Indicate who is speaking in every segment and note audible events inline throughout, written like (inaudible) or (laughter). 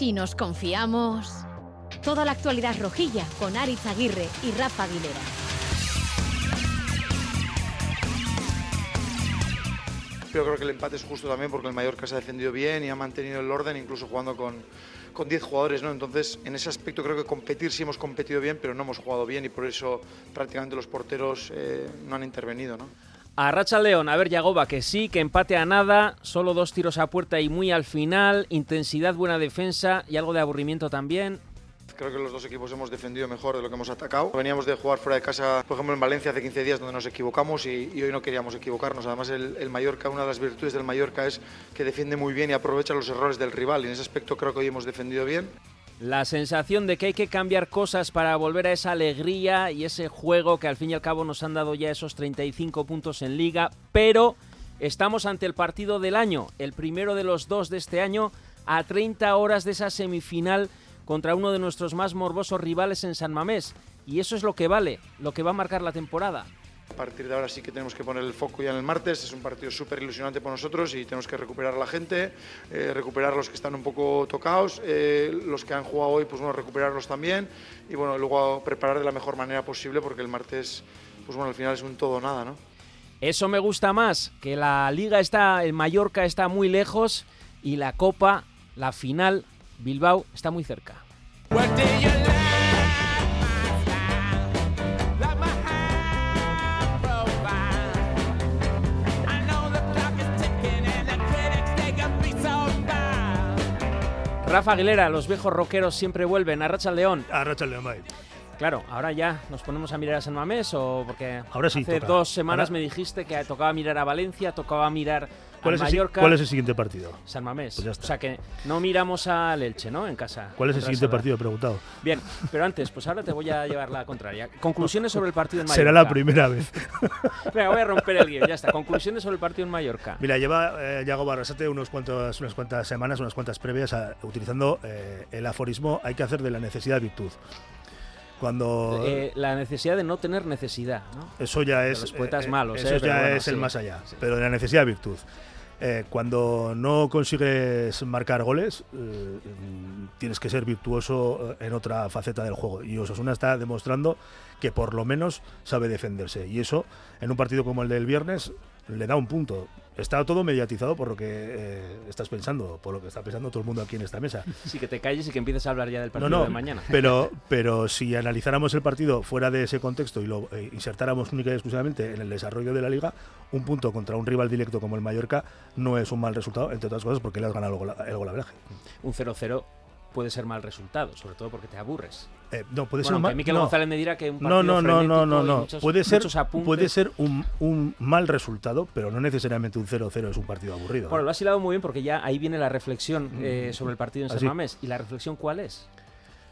Speaker 1: Si nos confiamos. Toda la actualidad rojilla con Aritz Aguirre y Rafa Aguilera.
Speaker 2: Yo creo que el empate es justo también porque el Mallorca se ha defendido bien y ha mantenido el orden, incluso jugando con, con 10 jugadores. ¿no? Entonces, en ese aspecto creo que competir sí hemos competido bien, pero no hemos jugado bien y por eso prácticamente los porteros eh, no han intervenido. ¿no?
Speaker 3: A Racha León, a ver Yagoba, que sí, que empate a nada, solo dos tiros a puerta y muy al final, intensidad, buena defensa y algo de aburrimiento también.
Speaker 2: Creo que los dos equipos hemos defendido mejor de lo que hemos atacado. Veníamos de jugar fuera de casa, por ejemplo, en Valencia hace 15 días, donde nos equivocamos y, hoy no queríamos equivocarnos. Además, el, el, Mallorca, una de las virtudes del Mallorca es que defiende muy bien y aprovecha los errores del rival. Y en ese aspecto creo que hoy hemos defendido bien.
Speaker 3: La sensación de que hay que cambiar cosas para volver a esa alegría y ese juego que al fin y al cabo nos han dado ya esos 35 puntos en liga, pero estamos ante el partido del año, el primero de los dos de este año, a 30 horas de esa semifinal contra uno de nuestros más morbosos rivales en San Mamés. Y eso es lo que vale, lo que va a marcar la temporada.
Speaker 2: A partir de ahora sí que tenemos que poner el foco ya en el martes. Es un partido súper ilusionante para nosotros y tenemos que recuperar a la gente, eh, recuperar a los que están un poco tocados, eh, los que han jugado hoy, pues bueno, recuperarlos también y bueno, luego preparar de la mejor manera posible porque el martes, pues bueno, al final es un todo o nada, ¿no?
Speaker 3: Eso me gusta más, que la liga está, el Mallorca está muy lejos y la Copa, la final, Bilbao, está muy cerca. Rafa Aguilera, los viejos rockeros siempre vuelven. A Racha León.
Speaker 4: A Racha León, bye.
Speaker 3: Claro, ahora ya nos ponemos a mirar a San Mamés o porque
Speaker 4: ahora sí,
Speaker 3: hace
Speaker 4: toca.
Speaker 3: dos semanas
Speaker 4: Ahora-
Speaker 3: me dijiste que tocaba mirar a Valencia, tocaba mirar
Speaker 4: ¿Cuál es, el, si-
Speaker 3: Mallorca.
Speaker 4: cuál es el siguiente partido?
Speaker 3: San Mamés.
Speaker 4: Pues.
Speaker 3: O sea que no miramos al Elche, ¿no? En casa.
Speaker 4: ¿Cuál es el siguiente partido? He preguntado.
Speaker 3: Bien, pero antes, pues ahora te voy a llevar la contraria. (laughs) Conclusiones sobre el partido en Mallorca.
Speaker 4: Será la primera vez. (laughs)
Speaker 3: Venga, voy a romper el guion, ya está. Conclusiones sobre el partido en Mallorca.
Speaker 4: Mira, lleva eh, Yago Barrasate unos cuantos, unas cuantas semanas, unas cuantas previas, a- utilizando eh, el aforismo hay que hacer de la necesidad virtud. Cuando
Speaker 3: Eh, la necesidad de no tener necesidad, ¿no?
Speaker 4: eso ya
Speaker 3: de
Speaker 4: es
Speaker 3: los poetas
Speaker 4: eh,
Speaker 3: malos,
Speaker 4: eso
Speaker 3: eh,
Speaker 4: ya
Speaker 3: bueno,
Speaker 4: es el más allá,
Speaker 3: sí.
Speaker 4: pero de la necesidad virtud. Eh, cuando no consigues marcar goles, eh, tienes que ser virtuoso eh, en otra faceta del juego. Y Osasuna está demostrando que por lo menos sabe defenderse. Y eso, en un partido como el del viernes, le da un punto. Está todo mediatizado por lo que eh, estás pensando, por lo que está pensando todo el mundo aquí en esta mesa.
Speaker 3: Sí, que te calles y que empieces a hablar ya del partido
Speaker 4: no,
Speaker 3: de mañana. (laughs)
Speaker 4: Pero, pero si analizáramos el partido fuera de ese contexto y lo eh, insertáramos única y exclusivamente en el desarrollo de la liga, un punto contra un rival directo como el Mallorca no es un mal resultado, entre otras cosas porque le has ganado el gol- el golaveraje.
Speaker 3: Un 0-0 puede ser mal resultado, sobre todo porque te aburres.
Speaker 4: Eh, no, puede
Speaker 3: Bueno,
Speaker 4: ser mal.
Speaker 3: Miquel
Speaker 4: no.
Speaker 3: González me dirá que un partido
Speaker 4: no, no, no, no, no.
Speaker 3: muchos-
Speaker 4: puede ser, puede ser un, un mal resultado, pero no necesariamente un 0-0 es un partido aburrido.
Speaker 3: Bueno, lo has hilado muy bien porque ya ahí viene la reflexión eh,
Speaker 4: Mm.
Speaker 3: sobre el partido en San. Mamés. ¿Y la reflexión cuál es?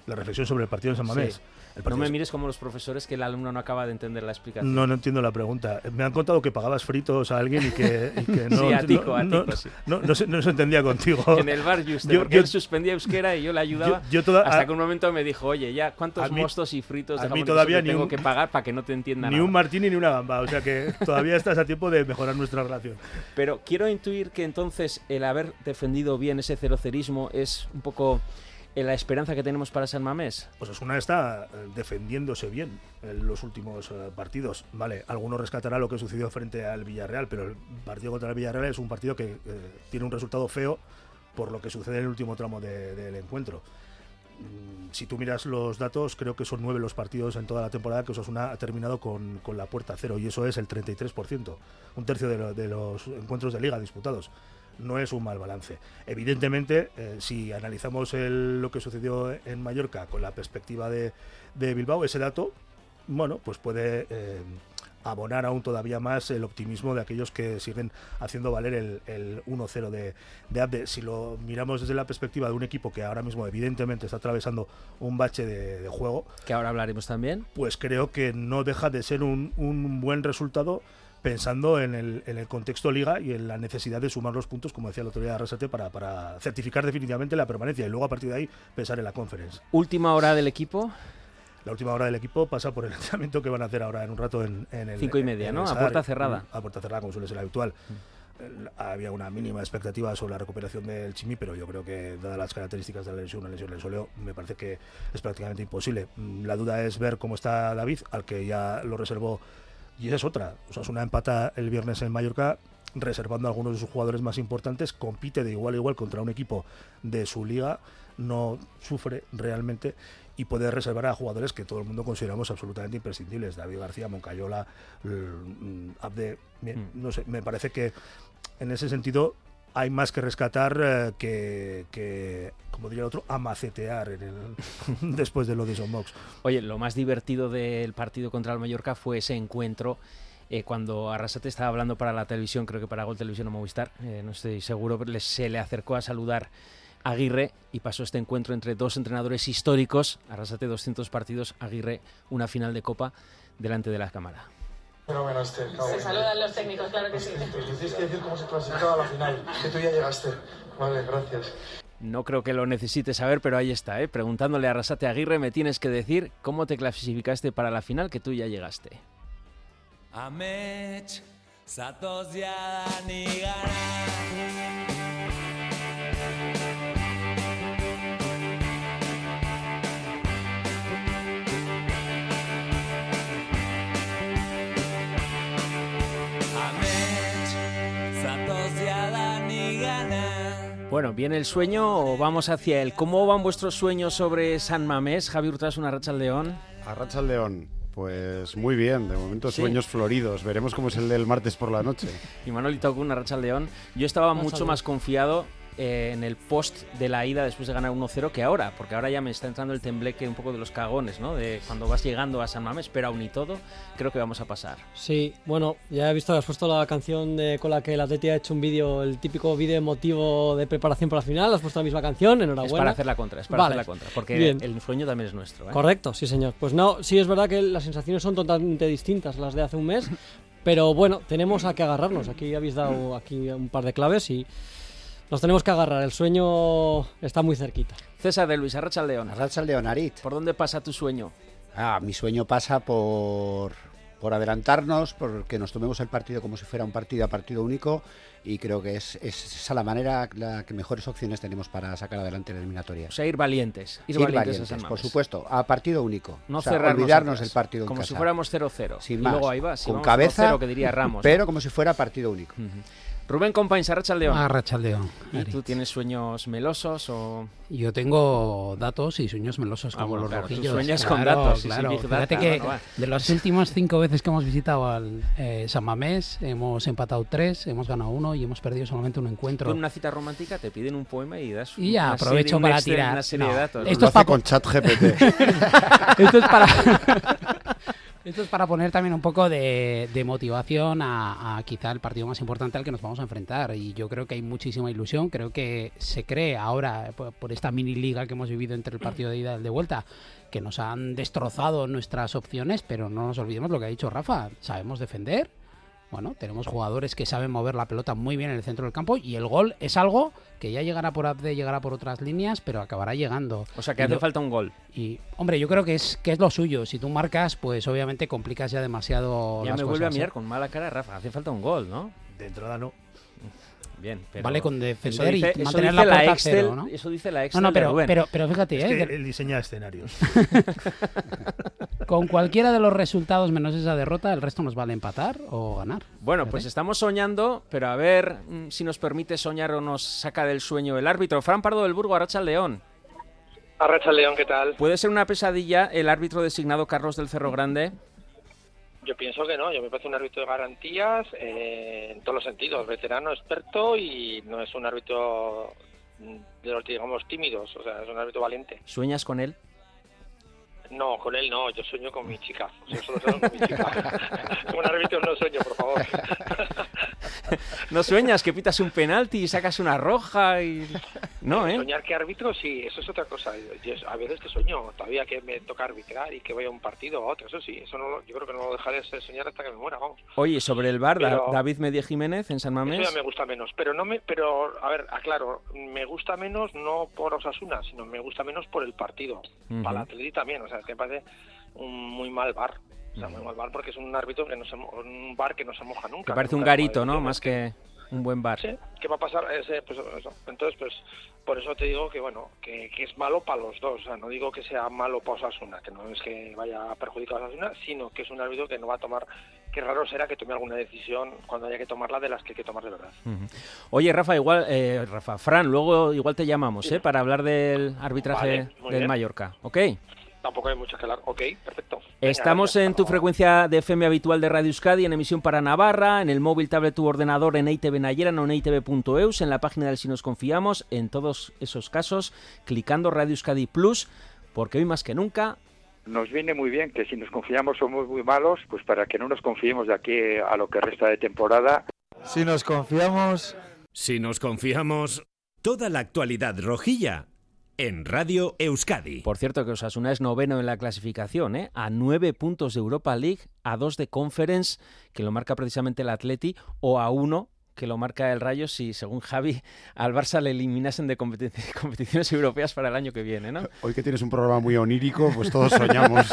Speaker 4: La reflexión sobre el partido en San Mamés.
Speaker 3: Sí. No me
Speaker 4: es-
Speaker 3: mires como los profesores que el alumno no acaba de entender la explicación.
Speaker 4: No, no entiendo la pregunta. Me han contado que pagabas fritos a alguien y que, y que (laughs) no,
Speaker 3: Sí, a Tico,
Speaker 4: no,
Speaker 3: a
Speaker 4: no-
Speaker 3: Tico, sí.
Speaker 4: no- no se, no se entendía contigo. (laughs)
Speaker 3: En el bar Juste,
Speaker 4: Yo-
Speaker 3: porque
Speaker 4: yo-
Speaker 3: él suspendía euskera y yo le ayudaba.
Speaker 4: Yo- yo toda-
Speaker 3: hasta
Speaker 4: a-
Speaker 3: que un momento me dijo, oye, ya, ¿cuántos
Speaker 4: mí-
Speaker 3: mostos y fritos
Speaker 4: a
Speaker 3: de
Speaker 4: mí
Speaker 3: jamón
Speaker 4: todavía ni
Speaker 3: tengo
Speaker 4: un-
Speaker 3: que pagar para que no te entienda
Speaker 4: Ni
Speaker 3: nada?
Speaker 4: un martini ni una gamba. O sea que (laughs) todavía estás a tiempo de mejorar nuestra relación.
Speaker 3: Pero quiero intuir que entonces el haber defendido bien ese cerocerismo es un poco la esperanza que tenemos para San Mamés.
Speaker 4: Pues está eh, defendiéndose bien en los últimos eh, partidos. Vale, algunos rescatará lo que sucedió frente al Villarreal, pero el partido contra el Villarreal es un partido que eh, tiene un resultado feo por lo que sucede en el último tramo de- del encuentro. Mm, Si tú miras los datos, creo que son nueve los partidos en toda la temporada que Osasuna ha terminado con, con la puerta cero, y eso es el 33%, un tercio de los encuentros de liga disputados. No es un mal balance. Evidentemente, eh, si analizamos el- lo que sucedió en Mallorca con la perspectiva de, de Bilbao, ese dato, bueno, pues puede eh, abonar aún todavía más el optimismo de aquellos que siguen haciendo valer el, el 1-0 de, de Abde. Si lo miramos desde la perspectiva de un equipo que ahora mismo evidentemente está atravesando un bache de, de juego,
Speaker 3: Que ahora hablaremos también.
Speaker 4: pues creo que no deja de ser un, un buen resultado pensando en el, en el contexto liga y en la necesidad de sumar los puntos, como decía la autoridad de Arrasate, para, para certificar definitivamente la permanencia y luego a partir de ahí pensar en la conference.
Speaker 3: Última hora del equipo,
Speaker 4: La última hora del equipo pasa por el (laughs) entrenamiento que van a hacer ahora en un rato en, en el
Speaker 3: Cinco y media,
Speaker 4: en
Speaker 3: ¿no? A puerta cerrada.
Speaker 4: A puerta cerrada, como suele ser habitual. había una mínima expectativa sobre la recuperación del Chimi, pero yo creo que, dadas las características de la lesión, una lesión del soleo, me parece que es prácticamente imposible. Mm, la duda es ver cómo está David, al que ya lo reservó, y esa es otra. O sea, es una empata el viernes en Mallorca, reservando a algunos de sus jugadores más importantes, compite de igual a igual contra un equipo de su liga, no sufre realmente y puede reservar a jugadores que todo el mundo consideramos absolutamente imprescindibles. David García, Moncayola, mm, Abde, mm. no sé, me parece que en ese sentido hay más que rescatar eh, que, como diría el otro, amacetear (laughs) después de lo de Son Mox.
Speaker 3: Oye, lo más divertido del partido contra el Mallorca fue ese encuentro eh, cuando Arrasate estaba hablando para la televisión, creo que para Gol Televisión o Movistar, eh, no estoy seguro, pero se le acercó a saludar Aguirre y pasó este encuentro entre dos entrenadores históricos, Arrasate 200 partidos, Aguirre una final de Copa delante de la cámara.
Speaker 5: Se saludan los técnicos, claro que sí.
Speaker 2: tienes que decir cómo se clasificaba a la final, que tú ya llegaste. Vale, gracias.
Speaker 3: No creo que lo necesites saber, pero ahí está, ¿eh? Preguntándole a Arrasate Aguirre, me tienes que decir cómo te clasificaste para la final que tú ya llegaste. Bueno, ¿viene el sueño o vamos hacia él? ¿Cómo van vuestros sueños sobre San Mamés? Javi Hurtado, una racha al león.
Speaker 6: A racha al león. Pues muy bien, de momento sueños floridos. Veremos cómo es el del martes por la noche.
Speaker 3: Y Manolito con una racha al león. Yo estaba mucho más confiado eh, en el post de la ida después de ganar 1-0 que ahora, porque ahora ya me está entrando el tembleque un poco de los cagones, ¿no? De cuando vas llegando a San Mamés, pero aún y todo, creo que vamos a pasar.
Speaker 7: Sí, bueno, ya he visto has puesto la canción de, con la que el Atleti ha hecho un vídeo, el típico vídeo emotivo de preparación para la final, has puesto la misma canción, enhorabuena. Es
Speaker 3: para hacer la contra, es para hacer la contra, porque el sueño también es nuestro. ¿eh?
Speaker 7: Correcto, sí señor. Pues no, sí es verdad que las sensaciones son totalmente distintas las de hace un mes, (laughs) pero bueno, tenemos a que agarrarnos. Aquí habéis dado aquí un par de claves y nos tenemos que agarrar, el sueño está muy cerquita.
Speaker 3: César de Luis, Arracha León.
Speaker 8: Arracha León, Arit.
Speaker 3: ¿Por dónde pasa tu sueño?
Speaker 8: Ah, mi sueño pasa por, por adelantarnos, porque nos tomemos el partido como si fuera un partido a partido único y creo que es, esa la manera la que mejores opciones tenemos para sacar adelante la eliminatoria.
Speaker 3: O sea, ir valientes.
Speaker 8: Ir, valientes, por supuesto, a partido único. No o olvidarnos del partido
Speaker 3: Como
Speaker 8: si
Speaker 3: fuéramos 0-0.
Speaker 8: Sin más, luego ahí va, con cabeza,
Speaker 3: que diría Ramos.
Speaker 8: Pero como si fuera partido único.
Speaker 3: Rubén Compains, Arrachaldeón.
Speaker 9: Arrachaldeón.
Speaker 3: ¿Y tú tienes sueños melosos o...?
Speaker 9: Yo tengo datos y sueños melosos como los rojillos.
Speaker 3: sueñas con datos.
Speaker 9: Claro, Fíjate que de las últimas cinco veces que hemos visitado al eh, San Mamés, hemos empatado tres, hemos ganado uno y hemos perdido solamente un encuentro.
Speaker 3: En una cita romántica te piden un poema y das
Speaker 9: Y ya, aprovecho para tirar.
Speaker 3: Una serie de datos. (laughs) (laughs)
Speaker 6: Esto es para con chat GPT.
Speaker 9: Esto es para... Esto es para poner también un poco de, motivación a, quizá el partido más importante al que nos vamos a enfrentar. Y yo creo que hay muchísima ilusión. Creo que se cree ahora, por, esta mini liga que hemos vivido entre el partido de ida y el de vuelta, que nos han destrozado nuestras opciones, pero no nos olvidemos lo que ha dicho Rafa. Sabemos defender, bueno, tenemos jugadores que saben mover la pelota muy bien en el centro del campo y el gol es algo que ya llegará por Abde, llegará por otras líneas, pero acabará llegando.
Speaker 3: O sea, que hace falta un gol.
Speaker 9: Y, hombre, yo creo que es, que es lo suyo. Si tú marcas, pues obviamente complicas ya demasiado
Speaker 3: ya
Speaker 9: me
Speaker 3: vuelve
Speaker 9: a
Speaker 3: mirar ¿eh? con mala cara, Rafa. Hace falta un gol, ¿no?
Speaker 4: De entrada no.
Speaker 3: Bien, pero
Speaker 9: vale con defender y mantener la puerta cero, ¿no?
Speaker 3: Eso dice la Excel
Speaker 9: no, no, pero, pero, pero, fíjate,
Speaker 4: es
Speaker 9: ¿eh?
Speaker 4: Que él diseña escenarios.
Speaker 9: con cualquiera de los resultados menos esa derrota, el resto nos vale empatar o ganar.
Speaker 3: Bueno, pues estamos soñando, pero a ver mm, si nos permite soñar o nos saca del sueño el árbitro. Fran Pardo del Burgo, Arracha León.
Speaker 10: Arracha León, ¿qué tal?
Speaker 3: ¿Puede ser una pesadilla el árbitro designado Carlos del Cerro Grande?
Speaker 10: Yo pienso que no, yo me parece un árbitro de garantías eh, en todos los sentidos, veterano, experto y no es un árbitro de los, digamos, tímidos, o sea, es un árbitro valiente.
Speaker 3: ¿Sueñas con él?
Speaker 10: No, con él no, yo sueño con mi chica. Yo solo sueño con mi chica. (laughs) (laughs) un árbitro no sueño, por favor. (laughs)
Speaker 3: ¿No sueñas que pitas un penalti y sacas una roja y no, eh?
Speaker 10: Soñar que árbitro sí, eso es otra cosa. a veces que sueño, todavía que me toca arbitrar y que voy a un partido o otro, eso sí, eso no yo creo que no lo dejaré de soñar hasta que me muera, vamos.
Speaker 3: Oye, sobre el bar, David Media Jiménez en San Mamés.
Speaker 10: Eso ya me gusta menos, pero no me pero a ver, aclaro, me gusta menos no por Osasuna, sino me gusta menos por el partido. Para la también, o sea, que me parece un muy mal bar. Bar porque es un árbitro que no se, un bar que no se moja nunca.
Speaker 3: Que parece un garito, ¿no? Más que... un buen bar.
Speaker 10: Sí, ¿qué va a pasar? Pues, Entonces, pues por eso te digo que bueno, que, es malo para los dos. O sea, no digo que sea malo para Osasuna, que no es que vaya a perjudicar a Osasuna, sino que es un árbitro que no va a tomar. Qué raro será que tome alguna decisión cuando haya que tomarla de las que hay que tomar de verdad.
Speaker 3: Oye, Rafa, igual, eh, Rafa, Fran, luego igual te llamamos, ¿eh? Para hablar del arbitraje del Mallorca, ¿ok?
Speaker 10: Tampoco hay mucho que hablar. Ok, perfecto.
Speaker 3: Estamos en tu frecuencia de FM habitual de Radio Euskadi, en emisión para Navarra, en el móvil, tablet, tu ordenador, en ITV Nayera, no en ITV.eus, en la página del Si Nos Confiamos. En todos esos casos, clicando Radio Euskadi Plus, porque hoy más que nunca
Speaker 11: nos viene muy bien que si nos confiamos somos muy malos, pues para que no nos confiemos de aquí a lo que resta de temporada.
Speaker 12: Si nos confiamos...
Speaker 13: Si nos confiamos... Toda la actualidad rojilla en Radio Euskadi.
Speaker 3: Por cierto que Osasuna es noveno en la clasificación, ¿eh? a nueve puntos de Europa League, a dos de Conference, que lo marca precisamente el Atleti, o a uno que lo marca el Rayo si, según Javi, al Barça le eliminasen de (laughs) competiciones europeas para el año que viene, ¿no?
Speaker 6: Hoy que tienes un programa muy onírico, pues todos soñamos.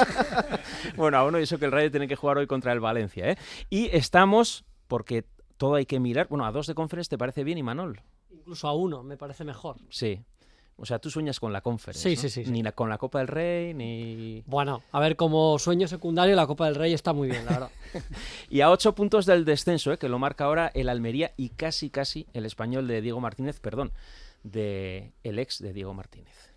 Speaker 6: (laughs)
Speaker 3: bueno, a uno y eso que el Rayo tiene que jugar hoy contra el Valencia, ¿eh? Y estamos, porque todo hay que mirar, bueno, a dos de Conference, ¿te parece bien, Imanol?
Speaker 7: Incluso a uno, me parece mejor.
Speaker 3: Sí, o sea, tú sueñas con la Conference.
Speaker 7: Sí, sí, sí.
Speaker 3: Ni con la Copa del Rey, ni.
Speaker 7: Bueno, a ver, como sueño secundario, la Copa del Rey está muy bien, la verdad. (laughs)
Speaker 3: y a ocho puntos del descenso, ¿eh? que lo marca ahora el Almería y casi, casi el español de Diego Martínez, perdón, de el ex de Diego Martínez.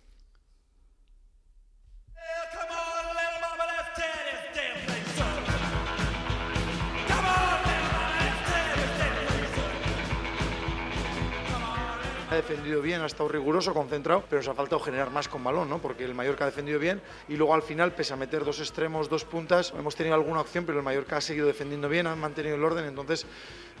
Speaker 2: Ha defendido bien, ha estado riguroso, concentrado, pero nos ha faltado generar más con balón, ¿no? Porque el Mallorca ha defendido bien y luego al final, pese a meter dos extremos, dos puntas, hemos tenido alguna opción, pero el Mallorca ha seguido defendiendo bien, ha mantenido el orden, entonces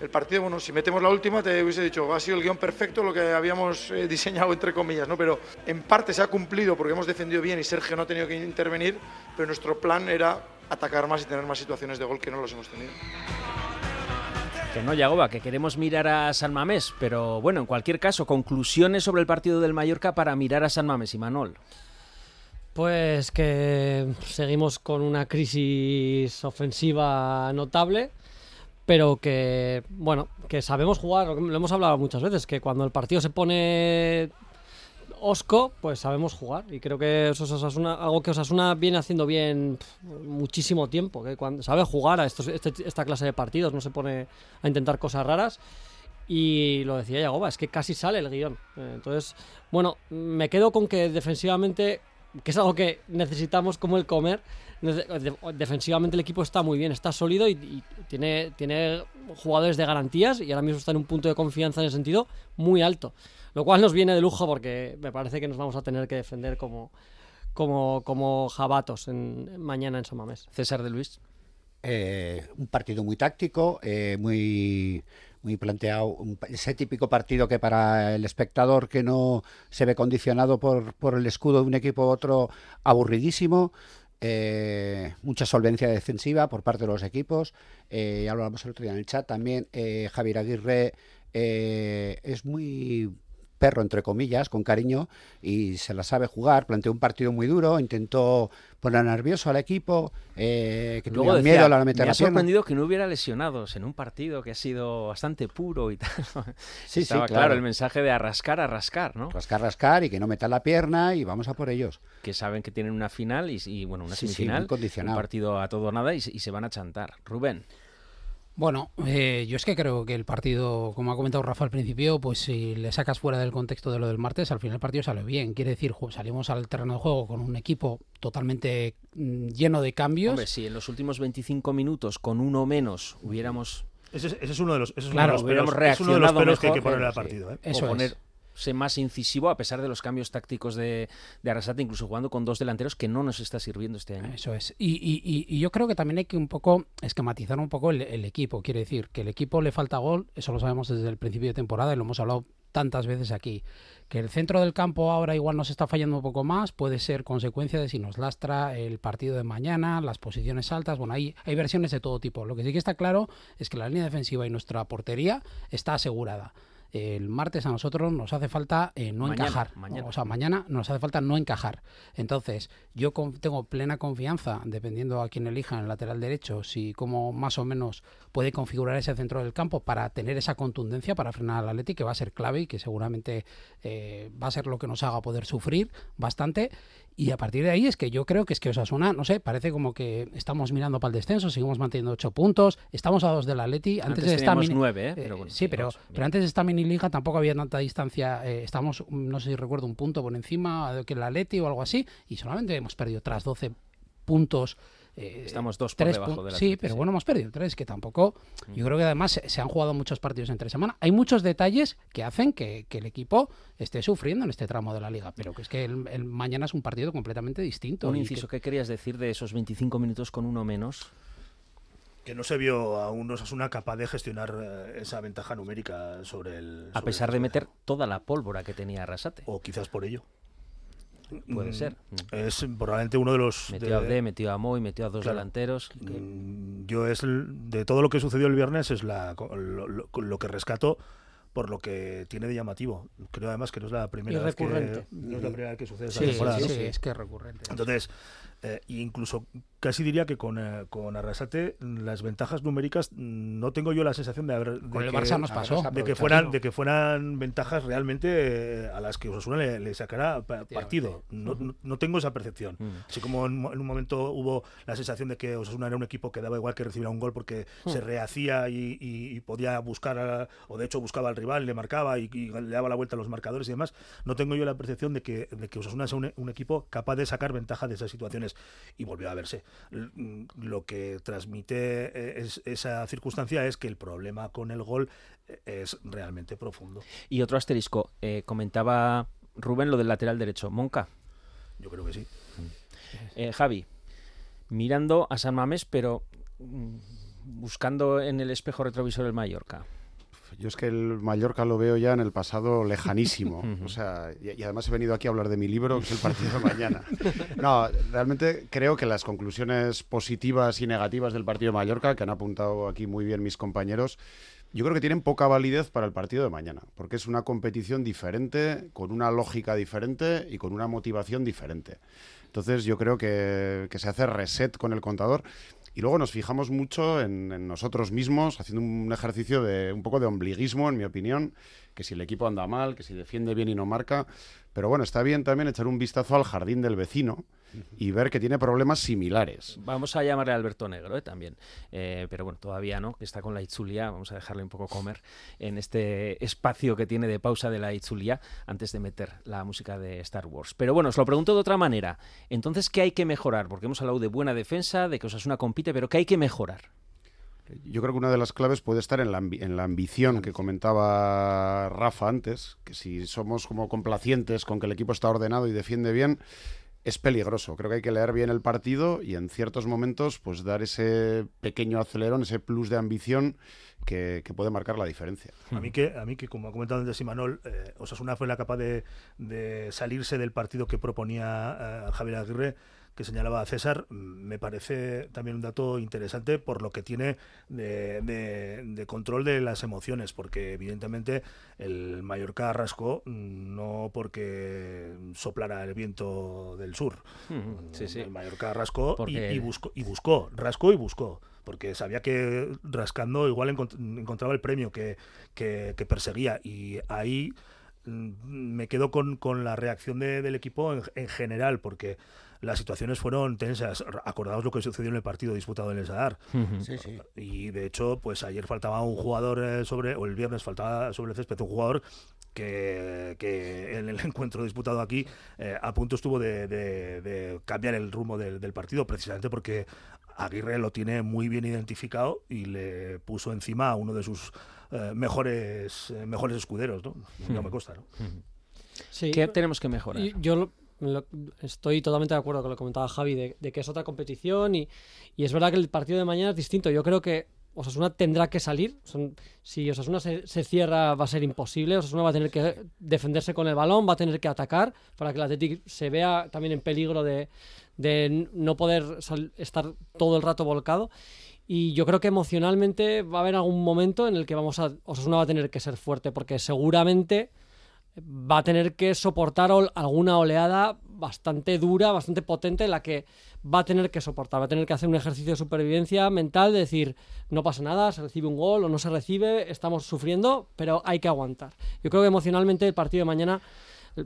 Speaker 2: el partido, bueno, si metemos la última, te hubiese dicho, ha sido el guion perfecto, lo que habíamos eh, (laughs) diseñado entre comillas, ¿no? Pero en parte se ha cumplido porque hemos defendido bien y Sergio no ha tenido que intervenir, pero nuestro plan era atacar más y tener más situaciones de gol que no los hemos tenido.
Speaker 3: Que no, Yagoba, que queremos mirar a San Mamés, pero bueno, en cualquier caso, conclusiones sobre el partido del Mallorca para mirar a San Mamés y Manol.
Speaker 7: Pues que seguimos con una crisis ofensiva notable, pero que, bueno, que sabemos jugar, lo hemos hablado muchas veces, que cuando el partido se pone Osco, pues sabemos jugar. Y creo que eso es algo que Osasuna viene haciendo bien muchísimo tiempo. Que cuando sabe jugar a estos, este, esta clase de partidos, no se pone a intentar cosas raras. Y lo decía Yagoba, es que casi sale el guion. Eh, entonces, bueno, me quedo con que defensivamente, que es algo que necesitamos como el comer, defensivamente el equipo está muy bien, está sólido y, y, tiene, tiene jugadores de garantías y ahora mismo está en un punto de confianza en el sentido muy alto. Lo cual nos viene de lujo porque me parece que nos vamos a tener que defender como, como, como jabatos en, mañana en Somamés.
Speaker 3: César de Luis.
Speaker 8: Eh, un partido muy táctico, eh, muy, muy planteado, ese típico partido que para el espectador que no se ve condicionado por, por el escudo de un equipo u otro, aburridísimo. Eh, mucha solvencia defensiva por parte de los equipos. ya lo hablamos el otro día en el chat. También Javier Aguirre es muy perro, entre comillas, con cariño, y se la sabe jugar. Planteó un partido muy duro, intentó poner nervioso al equipo, eh, que tuvo miedo a la meter
Speaker 3: Me ha sorprendido que no hubiera lesionados en un partido que ha sido bastante puro y (laughs) tal. Sí, Estaba sí, claro. el mensaje de arrascar, arrascar, ¿no?
Speaker 8: Rascar, rascar y que no meta la pierna y vamos a por ellos.
Speaker 3: Que saben que tienen una final y, bueno, una semifinal, un partido a todo o nada y, y se van a chantar. Rubén.
Speaker 9: Bueno, eh, yo es que creo que el partido, como ha comentado Rafa al principio, pues si le sacas fuera del contexto de lo del martes, al final el partido sale bien. Quiere decir, salimos al terreno de juego con un equipo totalmente mm, lleno de cambios.
Speaker 3: Hombre, si en los últimos 25 minutos con uno menos hubiéramos...
Speaker 4: Ese es, uno de los,
Speaker 3: claro,
Speaker 4: uno de los pelos, que hay que poner al partido. ¿eh?
Speaker 3: Eso es más incisivo a pesar de los cambios tácticos de, de Arrasate, incluso jugando con dos delanteros que no nos está sirviendo este año.
Speaker 9: Eso es. Y, yo creo que también hay que un poco esquematizar un poco el, equipo. Quiere decir que el equipo le falta gol, eso lo sabemos desde el principio de temporada y lo hemos hablado tantas veces aquí. Que el centro del campo ahora igual nos está fallando un poco más, puede ser consecuencia de si nos lastra el partido de mañana, las posiciones altas. Bueno, hay, hay versiones de todo tipo. Lo que sí que está claro es que la línea defensiva y nuestra portería está asegurada. El martes a nosotros nos hace falta eh, no encajar. O sea, mañana nos hace falta no encajar. Entonces, yo tengo plena confianza, dependiendo a quién elija en el lateral derecho, si como más o menos puede configurar ese centro del campo para tener esa contundencia para frenar al Atleti, que va a ser clave y que seguramente eh, va a ser lo que nos haga poder sufrir bastante. Y a partir de ahí es que yo creo que es que Osasuna, no sé, parece como que estamos mirando para el descenso, seguimos manteniendo ocho puntos, estamos a dos del Atleti.
Speaker 3: Antes, de esta mini... nueve, ¿eh?
Speaker 9: Pero sí, pero, pero antes de esta mini liga tampoco había tanta distancia. Eh, estamos, no sé si recuerdo, un punto por encima que el Atleti o algo así, y solamente hemos perdido tras 12 puntos
Speaker 3: eh, Estamos dos por debajo de la
Speaker 9: Sí, pero bueno, hemos perdido tres, que tampoco. Yo creo que además se, han jugado muchos partidos entre semana. Hay muchos detalles que hacen que, el equipo esté sufriendo en este tramo de la liga, pero que es que el, mañana es un partido completamente distinto.
Speaker 3: Un inciso, ¿qué querías decir de esos 25 minutos con uno menos?
Speaker 4: que no se vio a un Osasuna capaz de gestionar eh, esa ventaja numérica sobre el.
Speaker 3: a pesar de meter toda la pólvora que tenía Arrasate.
Speaker 4: O quizás por ello.
Speaker 3: Puede ser.
Speaker 4: Mm, es probablemente uno de los.
Speaker 3: Metió a D, metió a Moy, metió a dos delanteros.
Speaker 4: Mm, yo es. De todo lo que sucedió el viernes, es la, lo, que rescato por lo que tiene de llamativo. Creo además que no es la primera, vez que, no es la primera vez que sucede esa temporada.
Speaker 9: Sí, sí, es que es recurrente.
Speaker 4: Entonces, eh, incluso casi diría que con, eh, con Arrasate las ventajas numéricas no tengo yo la sensación de haber
Speaker 9: con el Barça nos pasó.
Speaker 4: de que fueran de que fueran ventajas realmente eh, a las que Osasuna le, le sacará partido. No, no, tengo esa percepción. Así como en, un momento hubo la sensación de que Osasuna era un equipo que daba igual que recibiera un gol porque se rehacía y, podía buscar o de hecho buscaba al rival le marcaba y, le daba la vuelta a los marcadores y demás. No tengo yo la percepción de que, de que Osasuna sea un, un equipo capaz de sacar ventaja de esas situaciones. Y volvió a verse lo que transmite eh, esa circunstancia es que el problema con el gol eh, es realmente profundo.
Speaker 3: Y otro asterisco, eh, comentaba Rubén lo del lateral derecho, Monca.
Speaker 4: Yo creo que sí.
Speaker 3: Javi, mirando a San Mamés, pero mm, buscando en el espejo retrovisor el Mallorca.
Speaker 6: Yo es que el Mallorca lo veo ya en el pasado lejanísimo. (laughs) o sea, y, además he venido aquí a hablar de mi libro, que es el partido de (laughs) mañana. No, realmente creo que las conclusiones positivas y negativas del partido de Mallorca, que han apuntado aquí muy bien mis compañeros, yo creo que tienen poca validez para el partido de mañana, porque es una competición diferente, con una lógica diferente y con una motivación diferente. Entonces yo creo que, que se hace reset con el contador y luego nos fijamos mucho en, nosotros mismos, haciendo un ejercicio de un poco de ombliguismo, en mi opinión, que si el equipo anda mal, que si defiende bien y no marca. Pero bueno, está bien también echar un vistazo al jardín del vecino y ver que tiene problemas similares.
Speaker 3: Vamos a llamarle a Alberto Negro ¿eh? también, eh, pero bueno, todavía no, que está con la Itzulia, vamos a dejarle un poco comer en este espacio que tiene de pausa de la Itzulia antes de meter la música de Star Wars. Pero bueno, os lo pregunto de otra manera. Entonces, ¿qué hay que mejorar? Porque hemos hablado de buena defensa, de que Osasuna compite, pero ¿qué hay que mejorar?
Speaker 6: Yo creo que una de las claves puede estar en la, en la, ambición que comentaba Rafa antes, que si somos como complacientes con que el equipo está ordenado y defiende bien, es peligroso. Creo que hay que leer bien el partido y en ciertos momentos pues dar ese pequeño acelerón, ese plus de ambición que, puede marcar la diferencia.
Speaker 4: A mí que, a mí que como ha comentado antes Imanol, eh, Osasuna fue la capaz de, salirse del partido que proponía eh, Javier Aguirre que señalaba César me parece también un dato interesante por lo que tiene de, control de las emociones, porque evidentemente el Mallorca rascó no porque soplara el viento del sur. El Mallorca rascó y, buscó, y buscó, rascó y buscó porque sabía que rascando igual encontraba el premio que, que, perseguía y ahí mm, me quedo con, con la reacción del equipo en, general porque las situaciones fueron tensas. Acordaos lo que sucedió en el partido disputado en el Sadar. Y de hecho, pues ayer faltaba un jugador eh, sobre, o el viernes faltaba sobre el césped un jugador que, en el (laughs) encuentro disputado aquí eh, a punto estuvo de, cambiar el rumbo del, partido, precisamente porque Aguirre lo tiene muy bien identificado y le puso encima a uno de sus eh, mejores, mejores escuderos, ¿no? No me consta, ¿no?
Speaker 3: ¿Qué tenemos que mejorar?
Speaker 7: Yo estoy totalmente de acuerdo con lo que comentaba Javi, de, que es otra competición y, es verdad que el partido de mañana es distinto. Yo creo que Osasuna tendrá que salir. si Osasuna se, se, cierra va a ser imposible. Osasuna va a tener que defenderse con el balón, va a tener que atacar para que el Athletic se vea también en peligro de, no poder estar todo el rato volcado. Y yo creo que emocionalmente va a haber algún momento en el que vamos a. Osasuna va a tener que ser fuerte, porque seguramente va a tener que soportar alguna oleada bastante dura, bastante potente, en la que va a tener que soportar, va a tener que hacer un ejercicio de supervivencia mental, de decir, no pasa nada, se recibe un gol o no se recibe, estamos sufriendo, pero hay que aguantar. Yo creo que emocionalmente el partido de mañana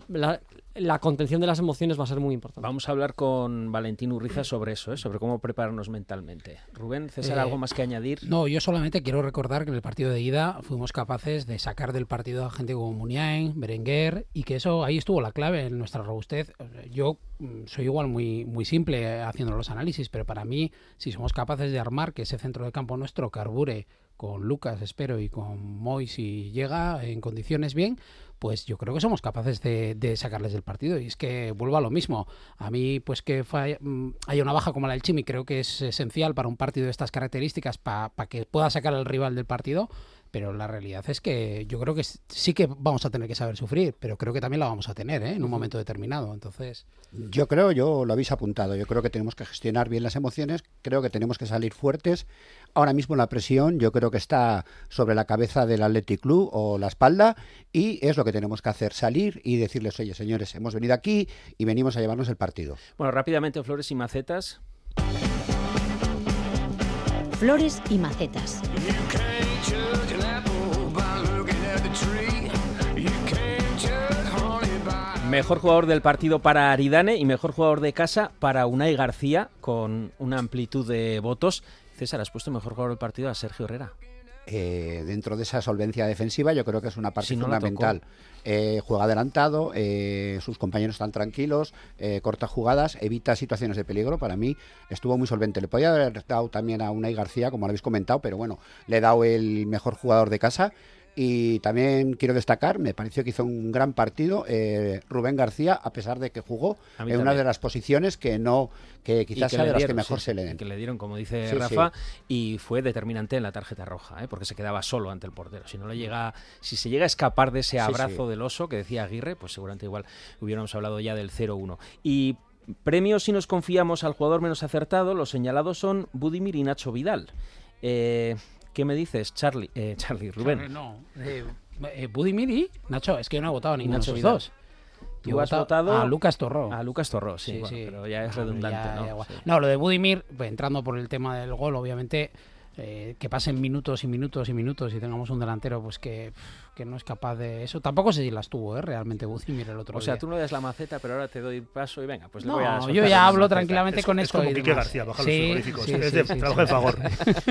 Speaker 7: la, contención de las emociones va a ser muy importante.
Speaker 3: Vamos a hablar con Valentín Urriza sobre eso, ¿eh? sobre cómo prepararnos mentalmente. Rubén, César, ¿algo eh, más que añadir?
Speaker 9: No, yo solamente quiero recordar que en el partido de ida fuimos capaces de sacar del partido a gente como Muniain, Berenguer, y que eso ahí estuvo la clave en nuestra robustez. Yo mm, soy igual muy, muy simple haciendo los análisis, pero para mí, si somos capaces de armar que ese centro de campo nuestro carbure con Lucas, espero, y con Moy si llega en condiciones bien, pues yo creo que somos capaces de, sacarles del partido. Y es que vuelvo a lo mismo. A mí, pues que mm, haya una baja como la del Chimi, creo que es esencial para un partido de estas características, para que pueda sacar al rival del partido. Pero la realidad es que yo creo que sí que vamos a tener que saber sufrir, pero creo que también la vamos a tener ¿eh? en un momento determinado. Entonces,
Speaker 8: yo creo, yo lo habéis apuntado, yo creo que tenemos que gestionar bien las emociones, creo que tenemos que salir fuertes. Ahora mismo la presión yo creo que está sobre la cabeza del Athletic Club o la espalda y es lo que tenemos que hacer, salir y decirles, oye señores, hemos venido aquí y venimos a llevarnos el partido.
Speaker 3: Bueno, rápidamente, Flores y Macetas.
Speaker 1: Flores y Macetas.
Speaker 3: Mejor jugador del partido para Aridane y mejor jugador de casa para Unai García, con una amplitud de votos. César, has puesto mejor jugador del partido a Sergio Herrera.
Speaker 8: Eh, dentro de esa solvencia defensiva yo creo que es una parte fundamental. Eh, juega adelantado, eh, sus compañeros están tranquilos, corta jugadas, evita situaciones de peligro. Para mí estuvo muy solvente. Le podía haber dado también a Unai García, como lo habéis comentado, pero bueno, le he dado el mejor jugador de casa y también quiero destacar, me pareció que hizo un gran partido eh, Rubén García, a pesar de que jugó en una de las posiciones que no, que quizás sea de las que mejor se le den.
Speaker 3: Que le dieron, como dice Rafa, y fue determinante en la tarjeta roja, ¿eh? porque se quedaba solo ante el portero. Si no le llega, si se llega a escapar de ese abrazo del oso que decía Aguirre, pues seguramente igual hubiéramos hablado ya del 0-1. Y premios si nos confiamos al jugador menos acertado, los señalados son Budimir y Nacho Vidal. Eh, ¿Qué me dices, Charlie? Eh, Charlie, Rubén.
Speaker 9: no. Eh, eh, Budimir y Nacho, es que yo no he votado ni Nacho de los dos.
Speaker 3: Tú has votado
Speaker 9: a Lucas Torró.
Speaker 3: A Lucas Torró, sí, pero ya es redundante, ¿no?
Speaker 9: no, lo de Budimir, pues, entrando por el tema del gol, obviamente eh, que pasen minutos y minutos y minutos y tengamos un delantero pues que, no es capaz de eso. Tampoco sé si las tuvo, ¿eh? Realmente Budimir el otro
Speaker 3: O sea, tú no das la maceta, pero ahora te doy paso y venga, pues
Speaker 9: le
Speaker 3: voy a
Speaker 9: yo ya hablo tranquilamente con esto.
Speaker 4: Es como Quique García, baja sí, los Sí, es de trabajo de favor.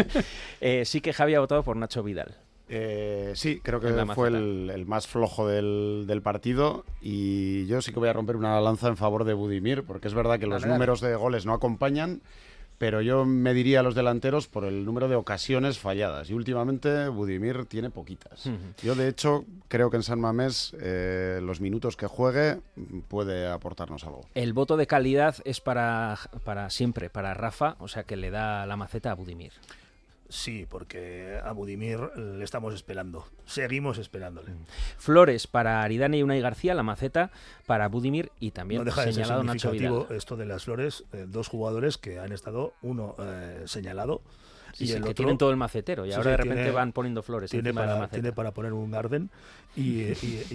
Speaker 4: (laughs)
Speaker 3: eh, sí que Javi ha votado por Nacho Vidal.
Speaker 6: Eh, sí, creo que fue el, más flojo del, del, partido y yo sí que voy a romper una lanza en favor de Budimir porque es verdad que los números de goles no acompañan pero yo me diría a los delanteros por el número de ocasiones falladas. Y últimamente Budimir tiene poquitas. Yo, de hecho, creo que en San Mamés eh, los minutos que juegue puede aportarnos algo.
Speaker 3: El voto de calidad es para, para siempre, para Rafa, o sea que le da la maceta a Budimir.
Speaker 4: Sí, porque a Budimir le estamos esperando. Seguimos esperándole. Mm.
Speaker 3: Flores para Aridane y Unai García, la maceta para Budimir y también no deja señalado de ser Nacho
Speaker 4: Esto de las flores, eh, dos jugadores que han estado, uno eh, señalado
Speaker 3: y el que tienen todo el macetero y ahora de repente van poniendo flores
Speaker 4: tiene
Speaker 3: para,
Speaker 4: Tiene para poner un garden y,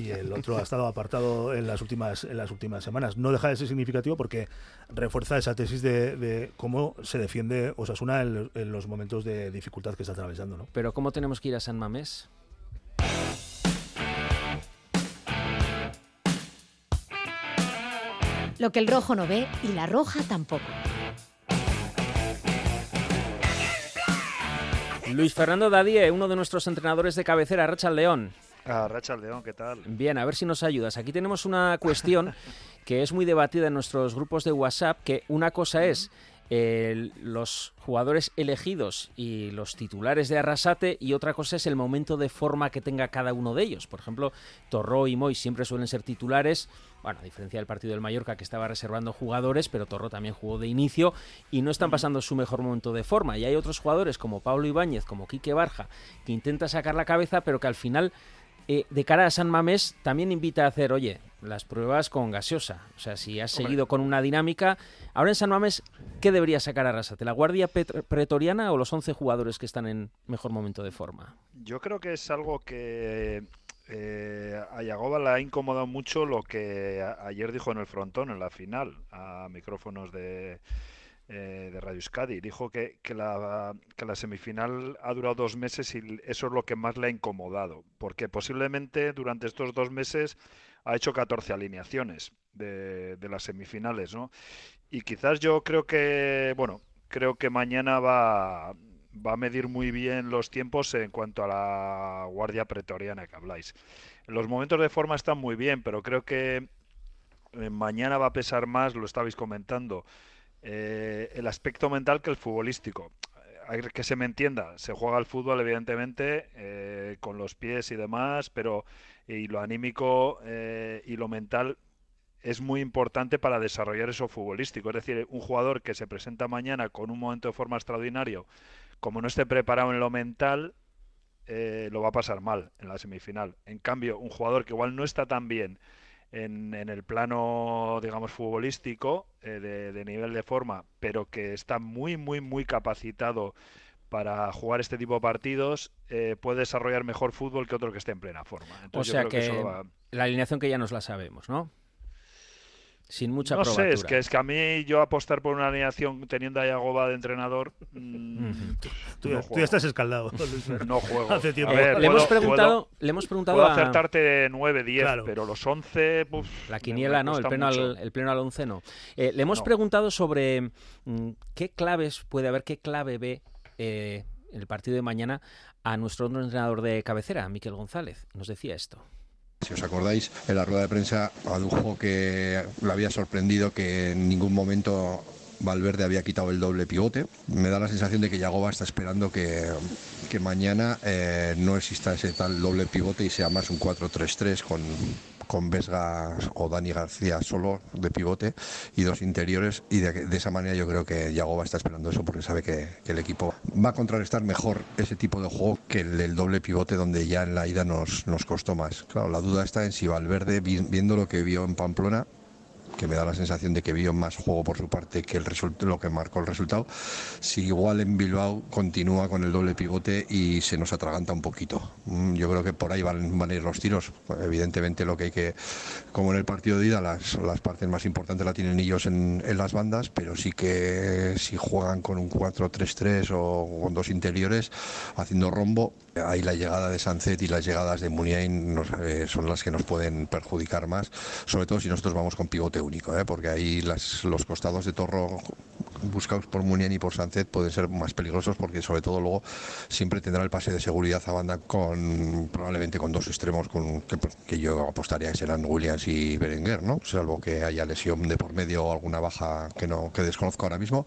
Speaker 4: el otro ha estado apartado en las últimas en las últimas semanas. No deja de ser significativo porque refuerza esa tesis de, cómo se defiende Osasuna en, en, los momentos de dificultad que está atravesando. ¿no?
Speaker 3: Pero ¿cómo tenemos que ir a San Mamés?
Speaker 1: Lo que el rojo no ve y la roja tampoco.
Speaker 3: Luis Fernando Dadie, uno de nuestros entrenadores de cabecera, Racha León.
Speaker 14: Ah, Racha León, ¿qué tal?
Speaker 3: Bien, a ver si nos ayudas. Aquí tenemos una cuestión que es muy debatida en nuestros grupos de WhatsApp, que una cosa es los jugadores elegidos y los titulares de Arrasate y otra cosa es el momento de forma que tenga cada uno de ellos. Por ejemplo, Torró y Moy siempre suelen ser titulares, bueno, a diferencia del partido del Mallorca que estaba reservando jugadores, pero Torró también jugó de inicio y no están pasando su mejor momento de forma. Y hay otros jugadores como Pablo Ibáñez, como Quique Barja, que intenta sacar la cabeza, pero que al final Eh, de cara a San Mamés, también invita a hacer, oye, las pruebas con gaseosa. O sea, si has seguido con una dinámica. Ahora en San Mamés, ¿qué debería sacar Arrasate? ¿La Guardia Pretoriana o los 11 jugadores que están en mejor momento de forma?
Speaker 14: Yo creo que es algo que eh, a Yagoba le ha incomodado mucho lo que ayer dijo en el frontón, en la final, a micrófonos de, eh, de Radio Euskadi. Dijo que, que, la, que la semifinal ha durado dos meses y eso es lo que más le ha incomodado, porque posiblemente durante estos dos meses ha hecho 14 alineaciones de, de las semifinales, ¿no? Y quizás yo creo que, bueno, creo que mañana va, va a medir muy bien los tiempos en cuanto a la guardia pretoriana que habláis. Los momentos de forma están muy bien, pero creo que eh, mañana va a pesar más, lo estabais comentando, eh, el aspecto mental que el futbolístico. Hay que se me entienda, se juega al fútbol evidentemente eh, con los pies y demás, pero y lo anímico y lo mental es muy importante para desarrollar eso futbolístico. Es decir, un jugador que se presenta mañana con un momento de forma extraordinario, como no esté preparado en lo mental, eh, lo va a pasar mal en la semifinal. En cambio, un jugador que igual no está tan bien en, el plano, digamos, futbolístico, eh, de, nivel de forma, pero que está muy, muy, muy capacitado para jugar este tipo de partidos, eh, puede desarrollar mejor fútbol que otro que esté en plena forma.
Speaker 3: o sea que, la alineación que ya nos la sabemos, ¿no? Sin mucha
Speaker 14: no
Speaker 3: sé,
Speaker 14: es que, es que a mí yo apostar por una alineación teniendo a Yagoba de entrenador. Mm,
Speaker 4: tú, ya estás escaldado. (laughs)
Speaker 14: no juego.
Speaker 4: Hace tiempo.
Speaker 3: le, hemos preguntado, le hemos preguntado.
Speaker 14: Puedo acertarte 9, 10, pero los 11.
Speaker 3: la quiniela no, el pleno, al, el pleno al 11 no. Eh, le hemos preguntado sobre mm, qué claves puede haber, qué clave ve eh, el partido de mañana a nuestro otro entrenador de cabecera, Miquel González. Nos decía esto.
Speaker 15: Si os acordáis, en la rueda de prensa adujo que le había sorprendido que en ningún momento Valverde había quitado el doble pivote. Me da la sensación de que Yagoba está esperando que, mañana eh, no exista ese tal doble pivote y sea más un 4-3-3 con con Vesga o Dani García solo de pivote y dos interiores y de, esa manera yo creo que Yagoba está esperando eso porque sabe que, el equipo va a contrarrestar mejor ese tipo de juego que el del doble pivote donde ya en la ida nos, nos costó más. Claro, la duda está en si Valverde, viendo lo que vio en Pamplona, que me da la sensación de que vio más juego por su parte que el lo que marcó el resultado. Si igual en Bilbao continúa con el doble pivote y se nos atraganta un poquito. Mm, yo creo que por ahí van, a ir los tiros. Evidentemente lo que hay que, como en el partido de ida, las, las partes más importantes la tienen ellos en, en las bandas, pero sí que si juegan con un 4-3-3 o con dos interiores haciendo rombo, Ahí la llegada de Sancet y las llegadas de Muniain eh, son las que nos pueden perjudicar más, sobre todo si nosotros vamos con pivote único, ¿eh? porque ahí los costados de Torro buscados por Muniain y por Sancet pueden ser más peligrosos porque sobre todo luego siempre tendrá el pase de seguridad a banda con probablemente con dos extremos con, que, yo apostaría que serán Williams y Berenguer, ¿no? salvo que haya lesión de por medio o alguna baja que no que desconozco ahora mismo,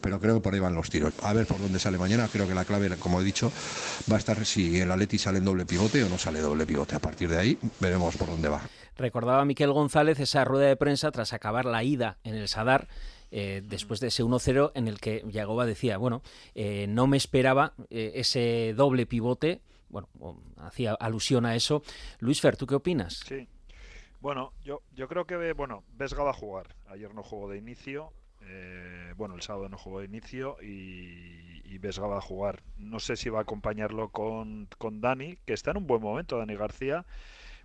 Speaker 15: pero creo que por ahí van los tiros. A ver por dónde sale mañana, creo que la clave, como he dicho, va a estar si el Atleti sale en doble pivote o no sale doble pivote. A partir de ahí veremos por dónde va.
Speaker 3: Recordaba Miquel González esa rueda de prensa tras acabar la ida en el Sadar. Eh, después de ese 1-0 en el que Yagoba decía, bueno, eh, no me esperaba eh, ese doble pivote, bueno, hacía alusión a eso. Luis Fer, ¿tú qué opinas?
Speaker 14: Sí, bueno, yo, yo creo que, bueno, Vesga va a jugar, ayer no jugó de inicio, bueno, el sábado no jugó de inicio y, y Vesga va a jugar. No sé si va a acompañarlo con, con Dani, que está en un buen momento, Dani García.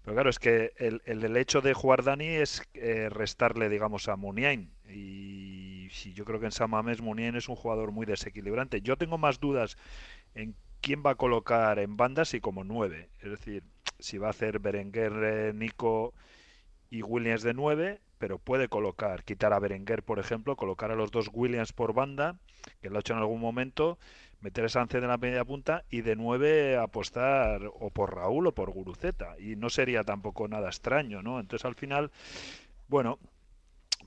Speaker 14: Pero claro, es que el, el, hecho de jugar Dani es eh, restarle, digamos, a Muniain. Y si yo creo que en Samames Muniain es un jugador muy desequilibrante. Yo tengo más dudas en quién va a colocar en bandas y como nueve. Es decir, si va a hacer Berenguer, eh, Nico y Williams de nueve, pero puede colocar, quitar a Berenguer, por ejemplo, colocar a los dos Williams por banda que lo ha hecho en algún momento, meter a Sánchez en la media punta y de nueve apostar o por Raúl o por Guruceta. Y no sería tampoco nada extraño, ¿no? Entonces al final, bueno,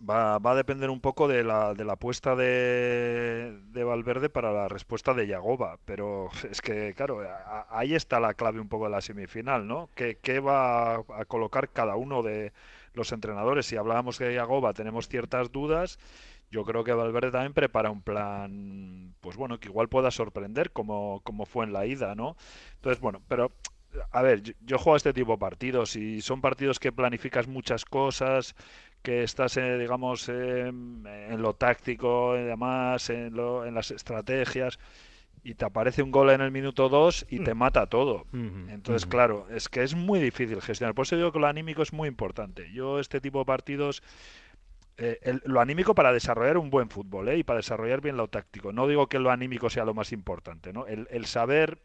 Speaker 14: va, va a depender un poco de la, de la apuesta de, de Valverde para la respuesta de Yagoba. Pero es que, claro, ahí está la clave un poco de la semifinal, ¿no? ¿Qué, qué va a colocar cada uno de los entrenadores? Si hablábamos de Yagoba, tenemos ciertas dudas yo creo que Valverde también prepara un plan, pues bueno, que igual pueda sorprender como, como fue en la ida, ¿no? Entonces, bueno, pero a ver, yo, yo juego a este tipo de partidos y son partidos que planificas muchas cosas, que estás, eh, digamos, em, en lo táctico y demás, en, lo- en las estrategias, y te aparece un gol en el minuto 2 y te mata todo. Entonces, claro, es que es muy difícil gestionar. Por eso digo que lo anímico es muy importante. Yo este tipo de partidos, eh, el- lo anímico para desarrollar un buen fútbol, ¿eh? y para desarrollar bien lo táctico. No digo que lo anímico sea lo más importante, ¿no? El, el saber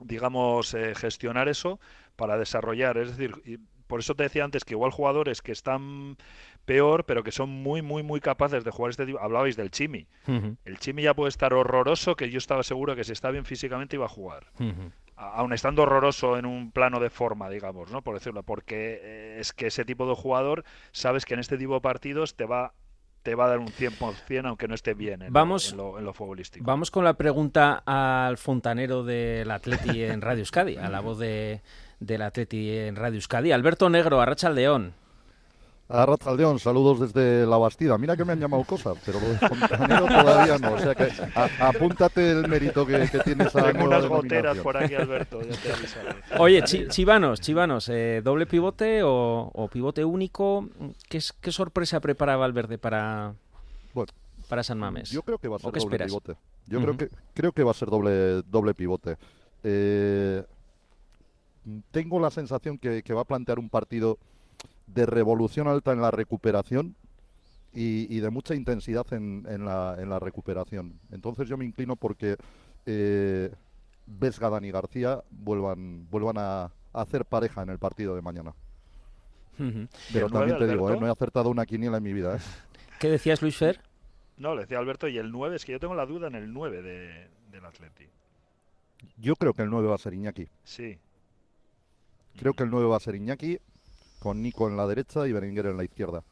Speaker 14: digamos, eh, gestionar eso para desarrollar. Es decir, y por eso te decía antes que igual jugadores que están peor, pero que son muy, muy, muy capaces de jugar este tipo. Hablabais del Chimi. El Chimi ya puede estar horroroso, que yo estaba seguro que si está bien físicamente iba a jugar. Aun estando horroroso en un plano de forma, digamos, ¿no? Por decirlo, porque eh, es que ese tipo de jugador, sabes que en este tipo de partidos te va te va a dar un 100% aunque no esté bien en, lo-
Speaker 3: Vamos-
Speaker 14: en lo, en lo futbolístico.
Speaker 3: Vamos con la pregunta al fontanero del Atleti en Radio Euskadi, a la voz de, del Atleti en Radio Euskadi. Alberto Negro, Arracha León.
Speaker 16: A Ratzaldeón, saludos desde La Bastida. Mira que me han llamado cosas, pero lo de fontanero todavía no. O sea que a- apúntate el mérito que, que tienes a
Speaker 14: Tengo unas goteras por aquí, Alberto, ya te avisaré.
Speaker 3: Oye, Chi- Chivanos, Chivanos, eh, ¿doble pivote o, o pivote único? ¿Qué, es- qué sorpresa prepara Valverde para, para San Mamés?
Speaker 16: Yo creo que va a
Speaker 3: ¿O
Speaker 16: ser
Speaker 3: qué
Speaker 16: doble
Speaker 3: esperas?
Speaker 16: pivote. Yo creo que creo que va a ser doble doble pivote. Eh, tengo la sensación que, que va a plantear un partido de revolución alta en la recuperación y, y de mucha intensidad en, en la, en la recuperación. Entonces yo me inclino porque eh, Vesga, Dani García vuelvan vuelvan a, a hacer pareja en el partido de mañana. Pero también te digo, eh, no he acertado una quiniela en mi vida. ¿eh? (laughs)
Speaker 3: ¿Qué decías, Luis Fer?
Speaker 14: No, le decía Alberto, y el 9, es que yo tengo la duda en el 9 de, del Atleti.
Speaker 16: Yo creo que el 9 va a ser Iñaki.
Speaker 14: Sí.
Speaker 16: Creo que el 9 va a ser Iñaki, con Nico en la derecha y Berenguer en la izquierda.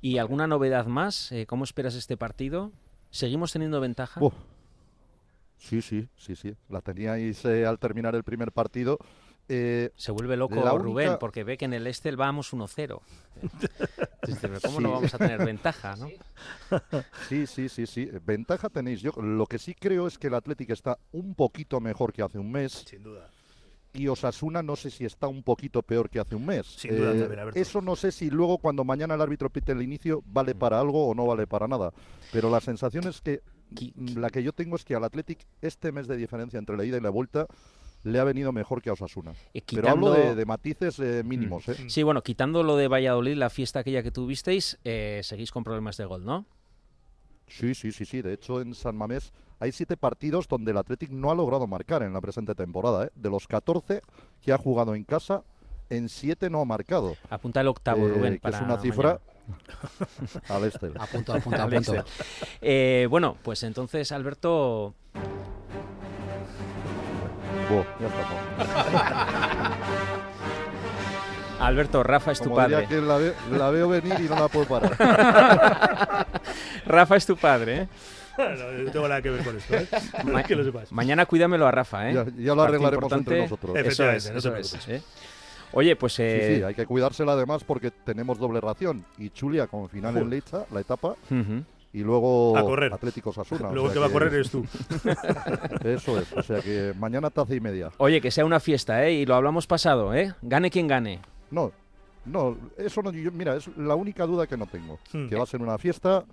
Speaker 3: ¿Y alguna novedad más? Eh, ¿Cómo esperas este partido? ¿Seguimos teniendo ventaja?
Speaker 16: Uf. Sí, sí, sí, sí. La teníais eh, al terminar el primer partido. Eh,
Speaker 3: Se vuelve loco Rubén porque ve que en el Estel vamos 1-0. (laughs) Dice, "Pero ¿Cómo no vamos a tener ventaja? ¿no? (laughs)
Speaker 16: Sí, sí, sí, sí. Ventaja tenéis. Yo lo que sí creo es que el Atlético está un poquito mejor que hace un mes.
Speaker 4: Sin duda.
Speaker 16: Y Osasuna no sé si está un poquito peor que hace un mes.
Speaker 4: Sin duda también, Alberto.
Speaker 16: eso no sé si luego cuando mañana el árbitro pite el inicio vale para algo o no vale para nada. Pero la sensación es que mm, la que yo tengo es que al Athletic este mes de diferencia entre la ida y la vuelta le ha venido mejor que a Osasuna. Pero hablo de, matices eh, mínimos. ¿eh?
Speaker 3: Sí, bueno, quitando lo de Valladolid, la fiesta aquella que tuvisteis, eh, seguís con problemas de gol, ¿no?
Speaker 16: Sí, sí, sí, sí. De hecho, en San Mamés hay siete partidos donde el Athletic no ha logrado marcar en la presente temporada. ¿eh? De los 14 que ha jugado en casa, en siete no ha marcado.
Speaker 3: Apunta el octavo,
Speaker 16: Eh,
Speaker 3: Rubén,
Speaker 16: que
Speaker 3: para
Speaker 16: es una cifra al este.
Speaker 9: Apunto, apunto, apunto.
Speaker 3: Excel. Eh, bueno, pues entonces, Alberto,
Speaker 16: Buah, ya está. (laughs)
Speaker 3: Alberto, Rafa es tu
Speaker 16: Como
Speaker 3: padre.
Speaker 16: diría que la, ve- la veo venir y no la puedo parar. (laughs)
Speaker 3: Rafa es tu padre, ¿eh?
Speaker 4: No, no tengo nada que ver con esto, ¿eh?
Speaker 3: Ma-
Speaker 4: que lo sepas.
Speaker 3: Mañana cuídamelo a Rafa, ¿eh?
Speaker 16: Ya- ya lo
Speaker 3: Parte
Speaker 16: arreglaremos entre
Speaker 3: importante.
Speaker 16: nosotros.
Speaker 3: Eso es,
Speaker 4: Efectivamente, no te
Speaker 3: eso es,
Speaker 4: preocupes.
Speaker 3: ¿eh? Oye, pues...
Speaker 16: Sí,
Speaker 3: eh,
Speaker 16: sí, hay que cuidársela además porque tenemos doble ración. Y Chulia con final en. Leiza, la etapa.
Speaker 3: Ujú.
Speaker 16: Y luego
Speaker 4: A correr.
Speaker 16: Atlético Sasuna.
Speaker 4: Luego el que va a correr eres tú. (laughs)
Speaker 16: Eso es. O sea que mañana taza y media.
Speaker 3: Oye, que sea una fiesta, ¿eh? Y lo hablamos pasado, ¿eh? Gane quien gane.
Speaker 16: No, no, eso no. yo- mira, es la única duda que no tengo.
Speaker 3: Hmm.
Speaker 16: Que va a ser una fiesta,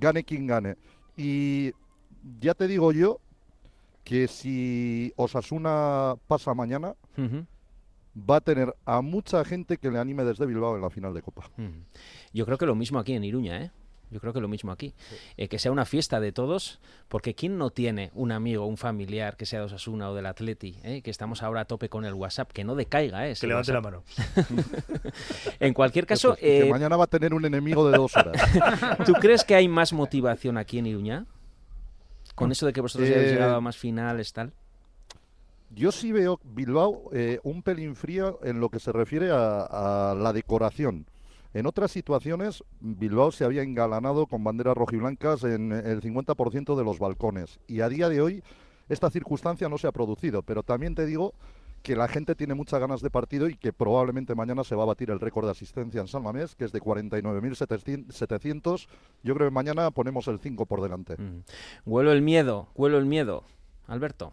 Speaker 16: gane quien gane. Y ya te digo yo que si Osasuna pasa mañana, va a tener a mucha gente que le anime desde Bilbao en la final de Copa.
Speaker 3: Yo creo que lo mismo aquí en Iruña, ¿eh? Yo creo que lo mismo aquí. Eh, que sea una fiesta de todos, porque ¿quién no tiene un amigo, un familiar que sea de Osasuna o del Atleti? eh? Que estamos ahora a tope con el WhatsApp, que no decaiga, ¿eh?
Speaker 4: Que levante la mano. (laughs)
Speaker 3: en cualquier caso,
Speaker 16: Eso es, y que
Speaker 3: eh,
Speaker 16: mañana va a tener un enemigo de dos horas. (laughs)
Speaker 3: ¿tú crees que hay más motivación aquí en Iruña? Con eso de que vosotros
Speaker 16: Eh,
Speaker 3: llegado a más finales, tal.
Speaker 16: Yo sí veo Bilbao eh, un pelín frío en lo que se refiere a, a la decoración. En otras situaciones, Bilbao se había engalanado con banderas rojiblancas en el 50% de los balcones. Y a día de hoy, esta circunstancia no se ha producido. Pero también te digo que la gente tiene muchas ganas de partido y que probablemente mañana se va a batir el récord de asistencia en San Mamés, que es de 49.700. Yo creo que mañana ponemos el 5 por delante.
Speaker 3: Huelo el miedo, huelo el miedo. Alberto.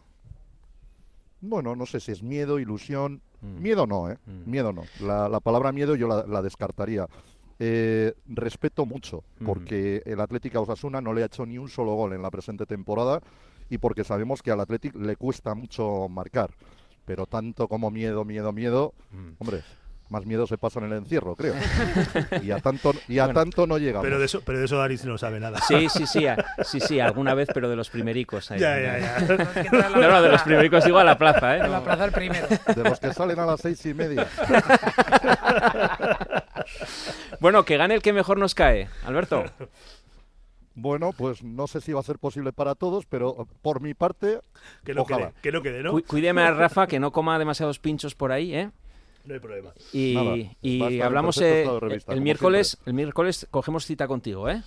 Speaker 16: Bueno, no sé si es miedo, ilusión.
Speaker 3: Mm.
Speaker 16: Miedo no, ¿eh? Miedo no. La, la palabra miedo yo la, la descartaría. Eh, respeto mucho, porque el Atlético Osasuna no le ha hecho ni un solo gol en la presente temporada y porque sabemos que al Atlético le cuesta mucho marcar. Pero tanto como miedo, miedo, miedo, hombre, más miedo se pasa en el encierro, creo. (laughs) y a tanto, y a
Speaker 3: Bueno,
Speaker 16: tanto no llegamos.
Speaker 4: Pero de eso, pero de eso Aris no sabe nada.
Speaker 3: Sí, (laughs) sí, sí, a- sí, sí, alguna vez, pero de los primericos. ahí.
Speaker 4: Ya, ya, ya.
Speaker 3: No, no, de los primericos digo a la plaza, ¿eh?
Speaker 9: En la
Speaker 3: No.
Speaker 9: plaza el primero.
Speaker 16: De los que salen a las seis y media. (laughs)
Speaker 3: Bueno, que gane el que mejor nos cae, Alberto.
Speaker 16: Bueno, pues no sé si va a ser posible para todos, pero por mi parte,
Speaker 4: Que no
Speaker 16: ojalá.
Speaker 4: quede, que no quede, ¿no?
Speaker 3: Cu- Cuídeme a Rafa, que no coma demasiados pinchos por ahí, ¿eh?
Speaker 4: No hay problema.
Speaker 3: Y,
Speaker 16: Nada,
Speaker 3: hablamos eh,
Speaker 16: revista,
Speaker 3: el miércoles, el miércoles cogemos cita contigo, ¿eh?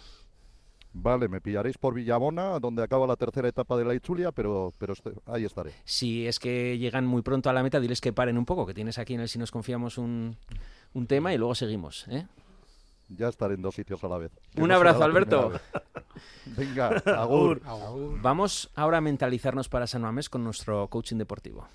Speaker 16: Vale, me pillaréis por Villamona, donde acaba la tercera etapa de la Ichulia, pero, pero ahí estaré.
Speaker 3: Si es que llegan muy pronto a la meta, diles que paren un poco, que tienes aquí en el Si nos confiamos un, un tema y luego seguimos, ¿eh?
Speaker 16: Ya estaré en dos sitios a la vez. Que
Speaker 3: Un
Speaker 16: no
Speaker 3: abrazo, Alberto. (laughs)
Speaker 16: Venga, agur.
Speaker 3: Vamos ahora a mentalizarnos para San Mamés con nuestro coaching deportivo.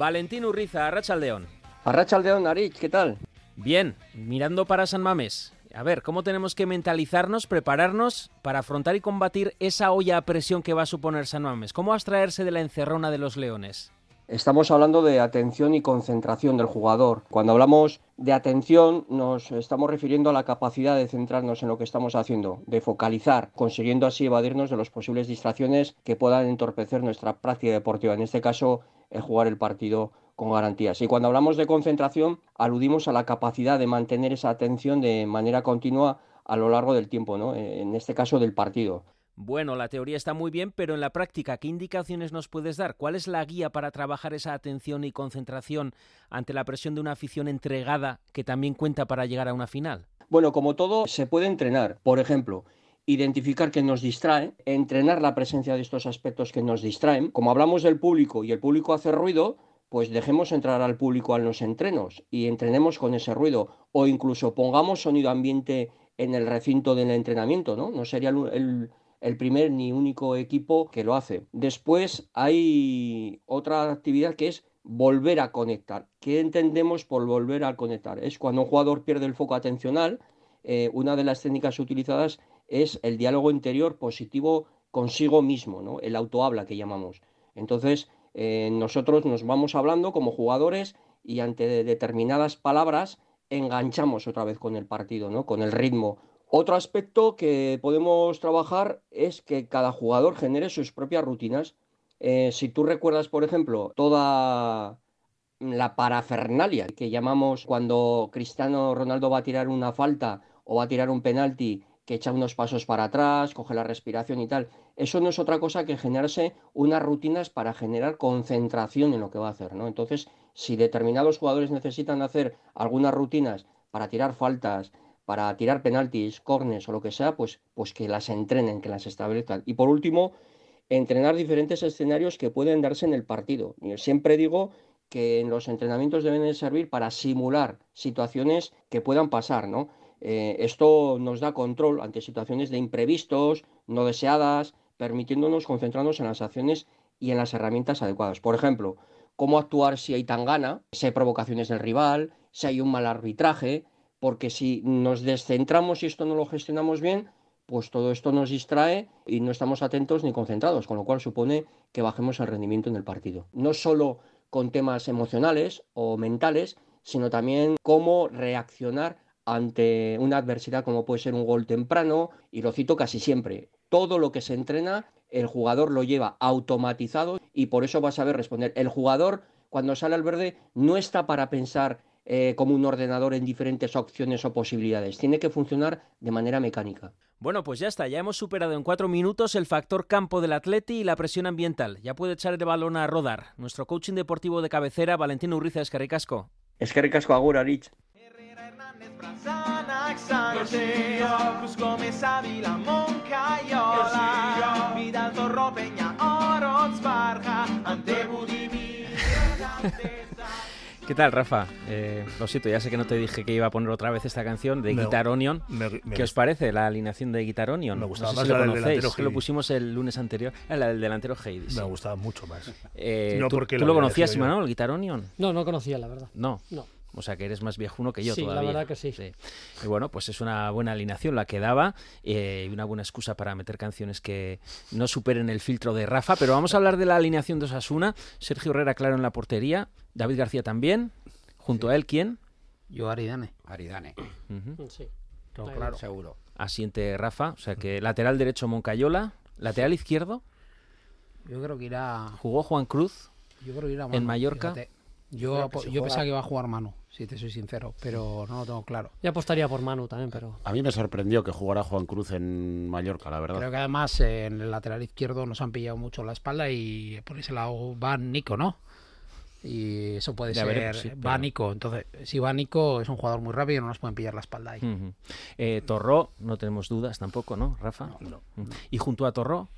Speaker 3: Valentín Urriza, Arrachaldeón.
Speaker 17: Arrachaldeón, Arich, ¿qué tal?
Speaker 3: Bien, mirando para San Mamés. A ver, ¿cómo tenemos que mentalizarnos, prepararnos para afrontar y combatir esa olla a presión que va a suponer San Mamés? ¿Cómo abstraerse de la encerrona de los leones?
Speaker 17: Estamos hablando de atención y concentración del jugador. Cuando hablamos de atención nos estamos refiriendo a la capacidad de centrarnos en lo que estamos haciendo, de focalizar, consiguiendo así evadirnos de las posibles distracciones que puedan entorpecer nuestra práctica deportiva, en este caso el jugar el partido con garantías. Y cuando hablamos de concentración aludimos a la capacidad de mantener esa atención de manera continua a lo largo del tiempo, ¿no? en este caso del partido.
Speaker 3: Bueno, la teoría está muy bien, pero en la práctica, ¿qué indicaciones nos puedes dar? ¿Cuál es la guía para trabajar esa atención y concentración ante la presión de una afición entregada que también cuenta para llegar a una final?
Speaker 17: Bueno, como todo, se puede entrenar. Por ejemplo, identificar que nos distrae, entrenar la presencia de estos aspectos que nos distraen. Como hablamos del público y el público hace ruido, pues dejemos entrar al público a los entrenos y entrenemos con ese ruido. O incluso pongamos sonido ambiente en el recinto del entrenamiento, ¿no? No sería el, el- el primer ni único equipo que lo hace. Después hay otra actividad que es volver a conectar. ¿Qué entendemos por volver a conectar? Es cuando un jugador pierde el foco atencional, eh, una de las técnicas utilizadas es el diálogo interior positivo consigo mismo, ¿no? el autohabla que llamamos. Entonces, eh, nosotros nos vamos hablando como jugadores y ante de- determinadas palabras enganchamos otra vez con el partido, ¿no? con el ritmo. Otro aspecto que podemos trabajar es que cada jugador genere sus propias rutinas. Eh, si tú recuerdas, por ejemplo, toda la parafernalia que llamamos cuando Cristiano Ronaldo va a tirar una falta o va a tirar un penalti que echa unos pasos para atrás, coge la respiración y tal. Eso no es otra cosa que generarse unas rutinas para generar concentración en lo que va a hacer, ¿no? Entonces, si determinados jugadores necesitan hacer algunas rutinas para tirar faltas, para tirar penaltis, cornes o lo que sea, pues, pues que las entrenen, que las establezcan. Y por último, entrenar diferentes escenarios que pueden darse en el partido. Yo siempre digo que en los entrenamientos deben de servir para simular situaciones que puedan pasar, ¿no? Eh, esto nos da control ante situaciones de imprevistos, no deseadas, permitiéndonos concentrarnos en las acciones y en las herramientas adecuadas. Por ejemplo, cómo actuar si hay tangana, si hay provocaciones del rival, si hay un mal arbitraje, porque si nos descentramos y esto no lo gestionamos bien, pues todo esto nos distrae y no estamos atentos ni concentrados, con lo cual supone que bajemos el rendimiento en el partido. No solo con temas emocionales o mentales, sino también cómo reaccionar ante una adversidad como puede ser un gol temprano, y lo cito casi siempre. Todo lo que se entrena, el jugador lo lleva automatizado y por eso va a saber responder. El jugador, cuando sale al verde, no está para pensar eh, como un ordenador en diferentes opciones o posibilidades. Tiene que funcionar de manera mecánica.
Speaker 3: Bueno, pues ya está, ya hemos superado en cuatro minutos el factor campo del atleti y la presión ambiental. Ya puede echar el balón a rodar. Nuestro coaching deportivo de cabecera, Valentín Urriza Escarricasco.
Speaker 17: Es que ricasco agur, Aritz.
Speaker 3: ¿Qué tal, Rafa? Eh, lo siento, ya sé que no te dije que iba a poner otra vez esta canción de
Speaker 4: Me-
Speaker 3: Guitar Onion.
Speaker 4: me- me
Speaker 3: ¿Qué os parece la alineación de Guitar Onion?
Speaker 4: Me
Speaker 3: No
Speaker 4: gustaba
Speaker 3: sé
Speaker 4: más
Speaker 3: si lo
Speaker 4: del
Speaker 3: conocéis,
Speaker 4: delantero
Speaker 3: que lo pusimos el lunes anterior. Era la del delantero Heidi.
Speaker 4: Me gustaba mucho más.
Speaker 3: Eh,
Speaker 4: No
Speaker 3: ¿Tú,
Speaker 4: porque
Speaker 3: tú
Speaker 4: lo
Speaker 3: conocías. Imanol, el Guitar Onion?
Speaker 7: No, no conocía, la verdad.
Speaker 3: No.
Speaker 7: No.
Speaker 3: O sea que eres más viejuno que yo
Speaker 7: Sí, la verdad que sí.
Speaker 3: Y bueno, pues es una buena alineación la que daba eh, y una buena excusa para meter canciones que no superen el filtro de Rafa. Pero vamos a hablar de la alineación de Osasuna. Sergio Herrera, claro, en la portería. David García también. Junto a él, ¿quién?
Speaker 9: Yo Aridane.
Speaker 8: Aridane.
Speaker 3: Ujú.
Speaker 7: Sí.
Speaker 9: Claro.
Speaker 8: Seguro.
Speaker 3: Asiente Rafa. O sea que lateral derecho Moncayola. Lateral izquierdo
Speaker 9: Yo creo que irá.
Speaker 3: jugó Juan Cruz.
Speaker 9: Yo creo que irá
Speaker 3: En
Speaker 9: Manu,
Speaker 3: Mallorca.
Speaker 9: fíjate.
Speaker 8: Yo
Speaker 9: pensaba que iba a jugar Manu, si te soy sincero, pero no lo tengo claro.
Speaker 7: Yo apostaría por Manu también, pero...
Speaker 6: A mí me sorprendió que jugara Juan Cruz en Mallorca, la verdad.
Speaker 9: Creo que además eh, en el lateral izquierdo nos han pillado mucho la espalda y por ese lado va Nico, ¿no? Y eso puede
Speaker 3: Ya
Speaker 9: ser.
Speaker 3: veremos, sí, pero-
Speaker 9: Nico. Entonces, si va Nico, es un jugador muy rápido y no nos pueden pillar la espalda ahí.
Speaker 3: Ujú. Eh, Torró, no tenemos dudas tampoco, ¿no, Rafa?
Speaker 4: No.
Speaker 3: Y junto a Torró,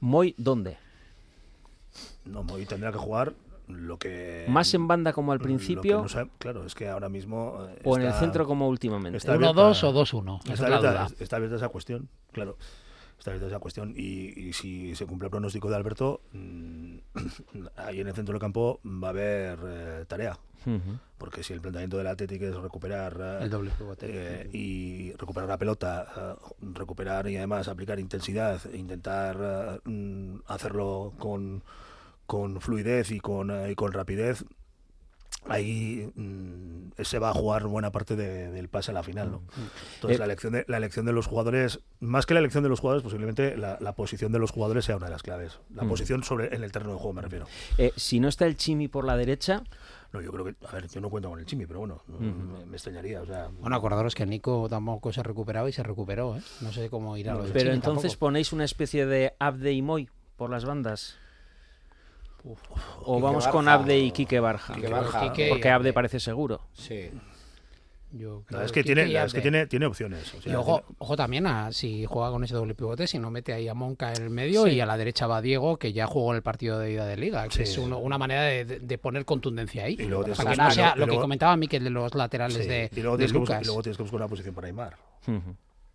Speaker 3: Moy, ¿dónde?
Speaker 4: No, Moy tendrá que jugar lo que...
Speaker 3: ¿Más en banda como al principio
Speaker 4: no sabe- claro, es que ahora mismo... eh,
Speaker 3: o en el centro como últimamente?
Speaker 4: Está
Speaker 9: 1-2
Speaker 4: abierta-
Speaker 9: o 2-1, esa
Speaker 4: Está abierta, está abierta esa cuestión, claro. Está abierta esa cuestión. Y, y si se cumple el pronóstico de Alberto, mm, (clears throat) ahí en el centro del campo va a haber eh, tarea. Porque si el planteamiento del Atlético es recuperar eh,
Speaker 9: El doble
Speaker 4: eh, y recuperar la pelota, eh, recuperar y además aplicar intensidad, e intentar eh, mm, hacerlo con, con fluidez y con, eh, y con rapidez, ahí mm, se va a jugar buena parte de- del pase a la final. ¿no? Entonces
Speaker 3: Eh,
Speaker 4: la elección, de, la elección de los jugadores, más que la elección de los jugadores, posiblemente la, la posición de los jugadores sea una de las claves. La
Speaker 3: Mm.
Speaker 4: posición sobre en el terreno de juego me refiero.
Speaker 3: Eh, si no está el Chimi por la derecha,
Speaker 4: No, yo creo que, a ver, yo no cuento con el Chimi, pero bueno, me, me extrañaría. O sea,
Speaker 9: Bueno, acordaros que Nico tampoco se recuperaba y se recuperó, ¿eh? No sé cómo irá lo de
Speaker 3: pero
Speaker 9: Chimi
Speaker 3: entonces
Speaker 9: tampoco.
Speaker 3: ponéis una especie de Abde y Moy por las bandas. O
Speaker 8: Quique
Speaker 3: vamos con. Abde y Quique Barja.
Speaker 8: Quique Barja.
Speaker 9: Quique y
Speaker 3: Porque Abde
Speaker 9: Abde.
Speaker 3: parece seguro.
Speaker 8: Sí.
Speaker 9: Yo
Speaker 4: la
Speaker 9: creo
Speaker 4: verdad es que
Speaker 9: Quique
Speaker 4: tiene, es que tiene, tiene opciones. o sea,
Speaker 9: Y ojo, ojo también a si juega con ese doble pivote, si no mete ahí a Monca en el medio
Speaker 7: Sí.
Speaker 9: y a la derecha va Diego, que ya jugó en el partido de ida de liga, que
Speaker 4: Sí,
Speaker 9: es uno- una manera de, poner contundencia ahí.
Speaker 4: Y luego
Speaker 9: Para
Speaker 4: que
Speaker 9: que no sea lo que comentaba Miquel de los laterales
Speaker 4: Sí,
Speaker 9: de,
Speaker 4: y, luego
Speaker 9: de
Speaker 4: tienes que buscar,
Speaker 9: Lucas.
Speaker 4: y luego tienes que buscar una posición para Aymar.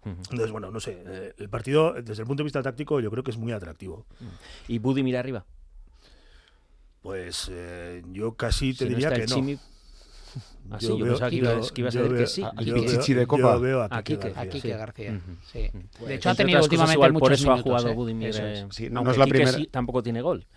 Speaker 4: Entonces, bueno, no sé. eh, el partido, desde el punto de vista táctico, yo creo que es muy atractivo.
Speaker 3: Y Budi mira arriba.
Speaker 4: Pues eh, yo casi te
Speaker 3: Si no
Speaker 4: diría
Speaker 3: está
Speaker 4: que
Speaker 3: el
Speaker 4: no.
Speaker 3: Chimi- (laughs) Ah, sí, yo pensaba que
Speaker 4: yo-
Speaker 3: ibas- que ibas a
Speaker 4: yo
Speaker 3: decir que sí.
Speaker 4: yo
Speaker 3: Aquí
Speaker 4: veo-
Speaker 6: Pichichi de
Speaker 4: yo
Speaker 6: Copa.
Speaker 4: veo a Quique. García.
Speaker 9: A
Speaker 3: Sí.
Speaker 9: García,
Speaker 3: Ujú.
Speaker 9: sí.
Speaker 3: Pues,
Speaker 9: De hecho, ha tenido últimamente
Speaker 3: igual por
Speaker 9: muchos
Speaker 3: eso ha
Speaker 9: minutos,
Speaker 3: jugado
Speaker 9: ¿eh?
Speaker 3: Budimir.
Speaker 9: Eso es.
Speaker 6: Sí, no- no es la
Speaker 3: Quique
Speaker 6: primera-
Speaker 3: sí- tampoco tiene gol.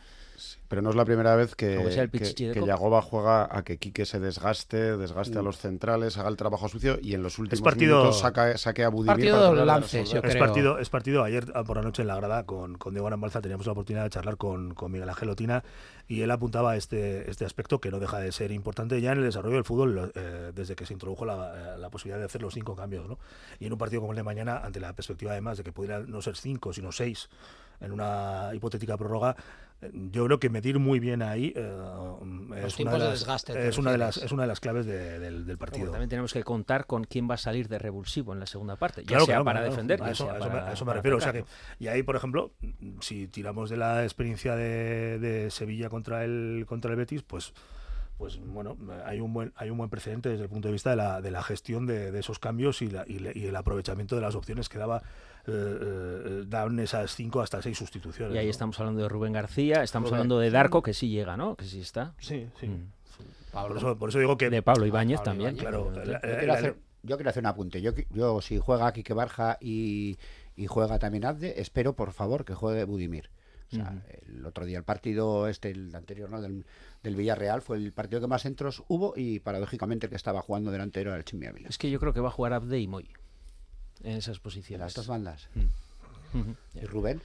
Speaker 6: Pero no es la primera vez que, que, que. Yagoba juega a que Quique se desgaste, desgaste a los centrales, haga el trabajo sucio y en los últimos
Speaker 4: partido-
Speaker 6: minutos saca, saque a Budimir
Speaker 9: Partido
Speaker 6: para
Speaker 9: lances, yo
Speaker 4: Es
Speaker 9: creo.
Speaker 4: partido, es partido ayer ah, por la noche en la grada con, con Diego Arambalza teníamos la oportunidad de charlar con, con Miguel Ángel Otina y él apuntaba este, este aspecto que no deja de ser importante ya en el desarrollo del fútbol eh, desde que se introdujo la, eh, la posibilidad de hacer los cinco cambios. ¿no? Y en un partido como el de mañana, ante la perspectiva además de que pudiera no ser cinco, sino seis en una hipotética prórroga, yo creo que medir muy bien ahí eh, es, una de las, es, una de las,
Speaker 9: refieres.
Speaker 4: es una de las claves de- del, del partido.
Speaker 3: Bueno, también tenemos que contar con quién va a salir de revulsivo en la segunda parte, ya
Speaker 4: Claro,
Speaker 3: sea
Speaker 4: claro,
Speaker 3: para
Speaker 4: claro.
Speaker 3: defender,
Speaker 4: A eso,
Speaker 3: sea
Speaker 4: a eso
Speaker 3: para-
Speaker 4: me, a eso me refiero. O sea que, y ahí, por ejemplo, si tiramos de la experiencia de, de Sevilla contra el contra el Betis, pues pues bueno, hay un buen hay un buen precedente desde el punto de vista de la, de la gestión de, de esos cambios y, la- y le- y el aprovechamiento de las opciones que daba eh, eh, daban esas cinco hasta seis sustituciones.
Speaker 3: Y ahí
Speaker 4: ¿no?
Speaker 3: estando hablando de Rubén García, estamos
Speaker 4: Rubén,
Speaker 3: hablando de
Speaker 4: sí.
Speaker 3: Darko, que sí llega, ¿no? Que sí está.
Speaker 4: Sí, sí.
Speaker 3: Mm.
Speaker 4: Por eso, por eso digo que
Speaker 3: De Pablo Ibáñez
Speaker 9: Pablo
Speaker 3: también.
Speaker 4: Claro,
Speaker 8: Yo
Speaker 4: la-
Speaker 8: quiero, hacer, yo quiero hacer un apunte. Yo, yo si juega Quique Barja y, y juega también Abde, espero por favor que juegue Budimir. O sea, el otro día el partido este, el anterior, ¿no? Del, del Villarreal, fue el partido que más centros hubo y paradójicamente el que estaba jugando delantero era el Chimi Ávila.
Speaker 3: Es que yo creo que va a jugar Abde y Moy en esas posiciones.
Speaker 8: las dos bandas.
Speaker 3: Mm.
Speaker 8: Y Rubén,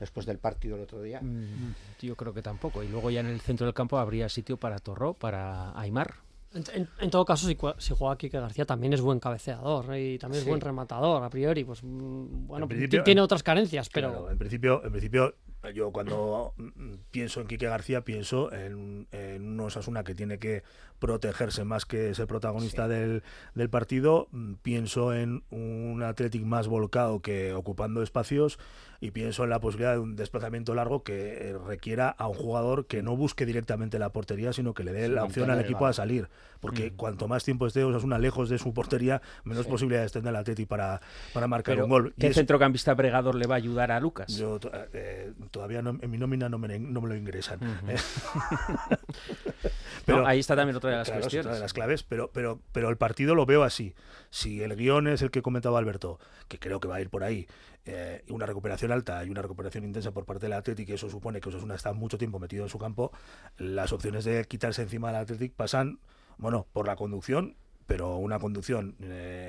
Speaker 8: después del partido el otro día.
Speaker 3: Mm, Yo creo que tampoco. Y luego ya en el centro del campo habría sitio para Torró, para Aymar.
Speaker 7: En, en- en todo caso, si, si juega Quique García, también es buen cabeceador ¿eh? y también
Speaker 8: Sí.
Speaker 7: es buen rematador, a priori. Pues mm, bueno, tiene otras carencias, pero
Speaker 4: Claro, en principio, en principio Yo cuando mm, pienso en Quique García pienso en, en un Osasuna que tiene que protegerse más que ser protagonista del, del, partido. Mm, pienso en un Athletic más volcado que ocupando espacios y pienso en la posibilidad de un desplazamiento largo que eh, requiera a un jugador que no busque directamente la portería, sino que le dé la opción al equipo a salir. Porque mm. cuanto más tiempo esté Osasuna lejos de su portería, menos posibilidades tendrá el Atleti para, para marcar un gol.
Speaker 3: ¿Qué centrocampista bregador le va a ayudar a Lucas?
Speaker 4: Yo eh, todavía no, en mi nómina no me, no me lo ingresan. ¿eh? (laughs)
Speaker 3: pero ahí está también otra de las cuestiones.
Speaker 4: Otra de las claves, pero, pero, pero el partido lo veo así. Si el guion es el que comentaba Alberto, que creo que va a ir por ahí, eh, una recuperación alta y una recuperación intensa por parte del Athletic, y eso supone que Osasuna está mucho tiempo metido en su campo, las opciones de quitarse encima del Athletic pasan, bueno, por la conducción pero una conducción eh,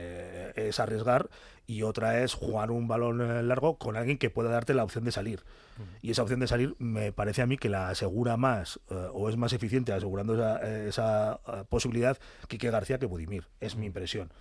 Speaker 4: es arriesgar y otra es jugar un balón eh, largo con alguien que pueda darte la opción de salir. Y esa opción de salir me parece a mí que la asegura más eh, o es más eficiente asegurando esa, esa posibilidad que García que Budimir. Es mi impresión.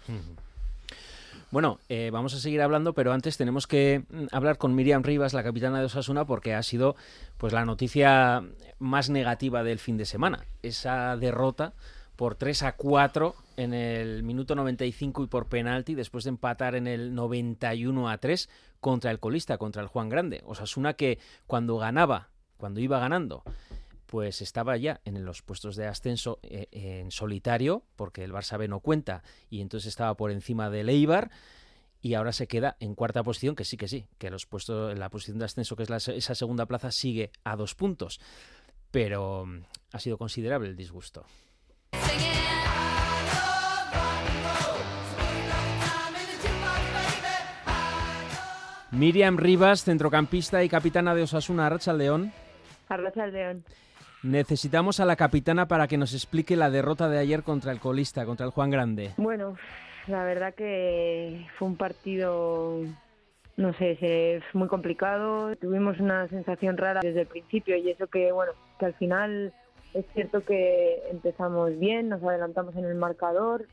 Speaker 3: Bueno, vamos a seguir hablando, pero antes tenemos que mm, hablar con Miriam Rivas, la capitana de Osasuna, porque ha sido pues la noticia más negativa del fin de semana. Esa derrota por 3 a 4 en el minuto 95 y por penalti después de empatar en el 91 a 3 contra el colista, contra el Juan Grande. Osasuna que cuando ganaba, cuando iba ganando, pues estaba ya en los puestos de ascenso eh, en solitario, porque el Barça B no cuenta, y entonces estaba por encima del Eibar, y ahora se queda en cuarta posición, que sí, que sí, que los puestos, la posición de ascenso, que es esa segunda plaza, sigue a dos puntos. Pero mm, ha sido considerable el disgusto. Miriam Rivas, centrocampista y capitana de Osasuna, Arracha León.
Speaker 18: Arracha León.
Speaker 3: Necesitamos a la capitana para que nos explique la derrota de ayer contra el colista, contra el Juan Grande.
Speaker 18: Bueno, la verdad que fue un partido, no sé, muy complicado. Tuvimos una sensación rara desde el principio y eso que, bueno, que al final es cierto que empezamos bien, nos adelantamos en el marcador,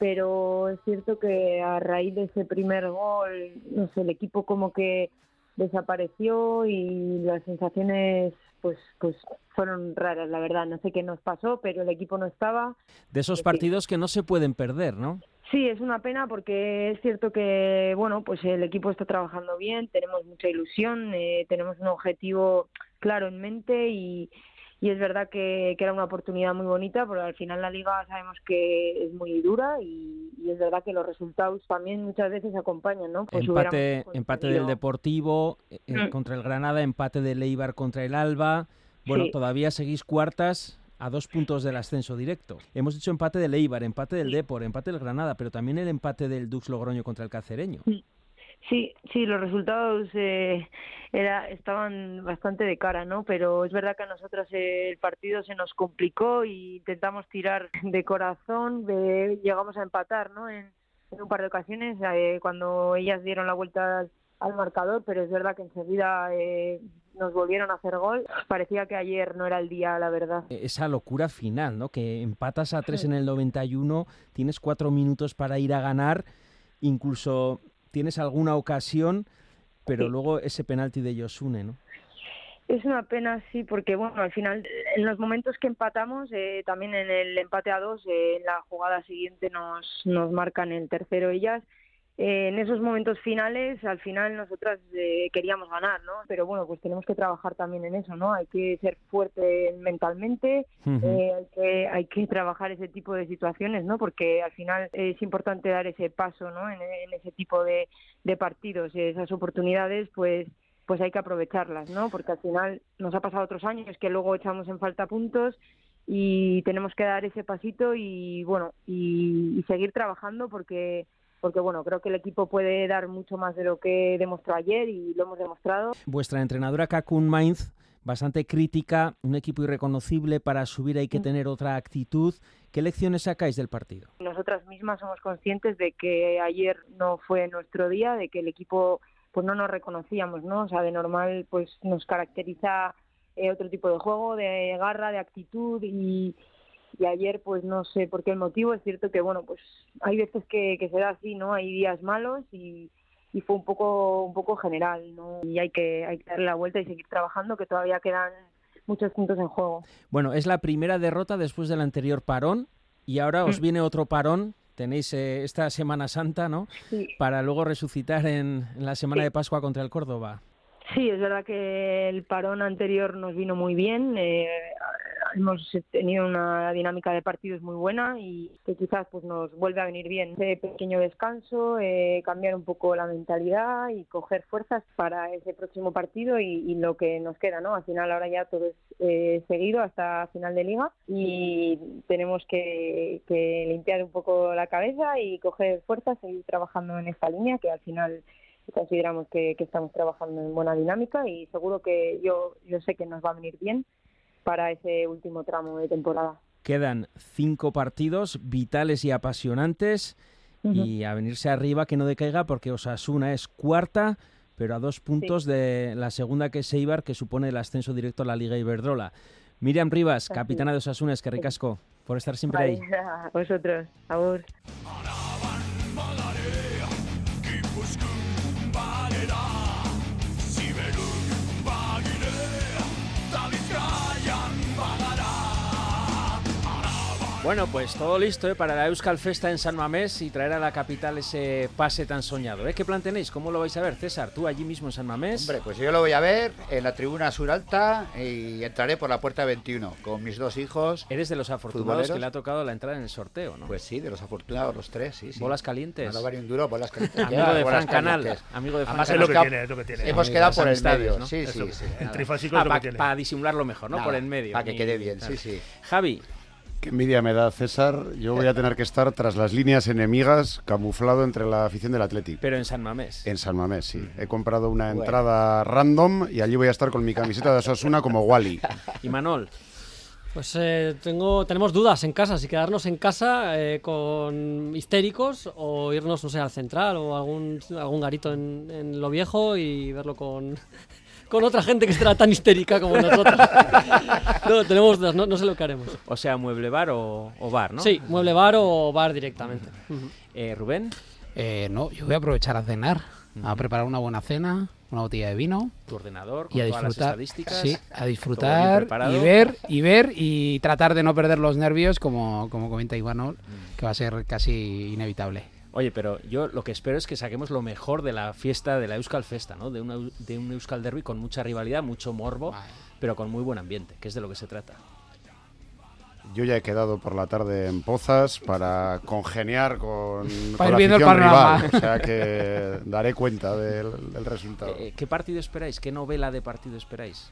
Speaker 18: pero es cierto que a raíz de ese primer gol, no sé, el equipo como que desapareció y las sensaciones pues pues fueron raras, la verdad. No sé qué nos pasó, pero el equipo no estaba.
Speaker 3: De esos partidos que no se pueden perder, ¿no?
Speaker 18: Sí, es una pena porque es cierto que bueno, pues el equipo está trabajando bien, tenemos mucha ilusión, eh, tenemos un objetivo claro en mente y, y es verdad que, era una oportunidad muy bonita, pero al final la liga sabemos que es muy dura y, es verdad que los resultados también muchas veces acompañan, ¿no?
Speaker 3: Pues empate, empate del Deportivo eh, eh, mm. contra el Granada, empate del Eibar contra el Alba. Bueno, todavía seguís cuartas a dos puntos del ascenso directo. Hemos dicho empate del Eibar, empate del Depor, empate del Granada, pero también el empate del Dux Logroño contra el Cacereño.
Speaker 18: Sí, sí, los resultados eh, era, estaban bastante de cara, ¿no? Pero es verdad que a nosotros el partido se nos complicó y intentamos tirar de corazón, de, llegamos a empatar, ¿no? En, un par de ocasiones eh, cuando ellas dieron la vuelta al, marcador, pero es verdad que enseguida eh, nos volvieron a hacer gol. Parecía que ayer no era el día, la verdad.
Speaker 3: Esa locura final, ¿no? Que empatas a tres en el 91, tienes cuatro minutos para ir a ganar, incluso tienes alguna ocasión, pero luego ese penalti de Yosune, ¿no?
Speaker 18: Es una pena, sí, porque bueno, al final, en los momentos que empatamos, eh, también en el empate a dos, eh, en la jugada siguiente nos, nos marcan el tercero ellas eh, en esos momentos finales, al final nosotras eh, queríamos ganar, ¿no? Pero bueno, pues tenemos que trabajar también en eso, ¿no? Hay que ser fuerte mentalmente, eh, hay, que, hay que trabajar ese tipo de situaciones, ¿no? Porque al final es importante dar ese paso, ¿no? En, ese tipo de, de partidos, esas oportunidades, pues pues hay que aprovecharlas, ¿no? Porque al final nos ha pasado otros años que luego echamos en falta puntos y tenemos que dar ese pasito y bueno y seguir trabajando porque porque bueno, creo que el equipo puede dar mucho más de lo que demostró ayer y lo hemos demostrado.
Speaker 3: Vuestra entrenadora Kakun Mainz, bastante crítica, un equipo irreconocible, para subir hay que mm. tener otra actitud. ¿Qué lecciones sacáis del partido?
Speaker 18: Nosotras mismas somos conscientes de que ayer no fue nuestro día, de que el equipo pues no nos reconocíamos, ¿no? O sea, de normal pues nos caracteriza eh, otro tipo de juego, de garra, de actitud y, y ayer pues no sé por qué el motivo, es cierto que bueno, pues hay veces que, que se da así, ¿no? Hay días malos y, y fue un poco un poco general, ¿no? Y hay que hay que darle la vuelta y seguir trabajando, que todavía quedan muchos puntos en juego.
Speaker 3: Bueno, es la primera derrota después del anterior parón y ahora os
Speaker 18: Mm.
Speaker 3: viene otro parón. Tenéis eh, esta Semana Santa, ¿no?
Speaker 18: Sí.
Speaker 3: Para luego resucitar en, en la Semana
Speaker 18: Sí.
Speaker 3: de Pascua contra el Córdoba.
Speaker 18: Sí, es verdad que el parón anterior nos vino muy bien. eh, hemos tenido una dinámica de partidos muy buena y que quizás pues nos vuelve a venir bien ese pequeño descanso, eh, cambiar un poco la mentalidad y coger fuerzas para ese próximo partido y, y lo que nos queda, ¿no? Al final ahora ya todo es eh, seguido hasta final de liga y tenemos que, que limpiar un poco la cabeza y coger fuerzas, seguir trabajando en esta línea que al final consideramos que, que estamos trabajando en buena dinámica y seguro que yo, yo sé que nos va a venir bien para ese último tramo de temporada.
Speaker 3: Quedan cinco partidos vitales y apasionantes y a venirse arriba que no decaiga porque Osasuna es cuarta, pero a dos puntos de la segunda que es Eibar, que supone el ascenso directo a la Liga Iberdrola. Miriam Rivas, capitana de Osasuna, es que ricasco por estar siempre ahí.
Speaker 18: Vale, (laughs) a vosotros, a
Speaker 3: Bueno, pues todo listo ¿eh? para la Euskal Festa en San Mamés y traer a la capital ese pase tan soñado. ¿eh? ¿Qué plan tenéis? ¿Cómo lo vais a ver, César? ¿Tú allí mismo en San Mamés?
Speaker 8: Hombre, pues yo lo voy a ver en la tribuna sur alta y entraré por la puerta 21 con mis dos hijos.
Speaker 3: Eres de los afortunados que le ha tocado la entrada en el sorteo, ¿no?
Speaker 8: Pues sí, de los afortunados los tres, sí, sí.
Speaker 3: Bolas calientes.
Speaker 8: No, un duro, bolas calientes. (laughs)
Speaker 3: Amigo
Speaker 8: Ya,
Speaker 3: de
Speaker 8: bolas
Speaker 3: Fran Canal,
Speaker 8: calientes.
Speaker 3: amigo de Fran Canal.
Speaker 8: hemos
Speaker 3: Es lo que
Speaker 8: quedado-
Speaker 3: tiene, es lo que tiene.
Speaker 8: Hemos
Speaker 3: Amigo
Speaker 8: quedado
Speaker 3: de
Speaker 8: por el medio,
Speaker 3: ¿no?
Speaker 8: sí, sí. sí,
Speaker 3: el
Speaker 4: trifásico es lo que
Speaker 3: para
Speaker 4: tiene.
Speaker 3: disimularlo mejor, ¿no?
Speaker 8: Nada,
Speaker 3: Por el medio.
Speaker 8: para que quede bien,
Speaker 3: claro.
Speaker 8: sí, sí.
Speaker 3: Javi,
Speaker 6: Qué envidia me da César. Yo voy a tener que estar tras las líneas enemigas, camuflado entre la afición del Athletic.
Speaker 3: pero en San Mamés.
Speaker 6: En San Mamés, sí. He comprado una
Speaker 3: Bueno.
Speaker 6: entrada random y allí voy a estar con mi camiseta de Osasuna como Wally. (laughs)
Speaker 3: Y Manol,
Speaker 7: Pues eh, tengo, tenemos dudas en casa, si quedarnos en casa eh, con histéricos o irnos, no sé, al central o algún, algún garito en, en lo viejo y verlo con, con otra gente que estará tan histérica como nosotros. (laughs) no, tenemos dudas, no, no sé lo que haremos.
Speaker 3: o sea, mueble bar o, o bar, ¿no?
Speaker 7: Sí, mueble bar o bar directamente.
Speaker 3: Eh, Rubén,
Speaker 9: Eh, no, yo voy a aprovechar a cenar, a preparar una buena cena, una botella de vino
Speaker 3: tu ordenador, con
Speaker 9: y a
Speaker 3: todas las
Speaker 9: disfrutar.
Speaker 3: estadísticas.
Speaker 9: Sí, a disfrutar y ver y ver y tratar de no perder los nervios, como, como comenta Ivanol, que va a ser casi inevitable.
Speaker 3: Oye, pero yo lo que espero es que saquemos lo mejor de la fiesta de la Euskal Festa, ¿no? De, una, de un Euskal Derby con mucha rivalidad, mucho morbo, pero con muy buen ambiente, que es de lo que se trata.
Speaker 6: Yo ya he quedado por la tarde en Pozas para congeniar con, (laughs) con
Speaker 9: Para ir
Speaker 6: la
Speaker 9: viendo el
Speaker 6: rival. O sea que daré cuenta del, del resultado.
Speaker 3: Eh, ¿Qué partido esperáis? ¿Qué novela de partido esperáis?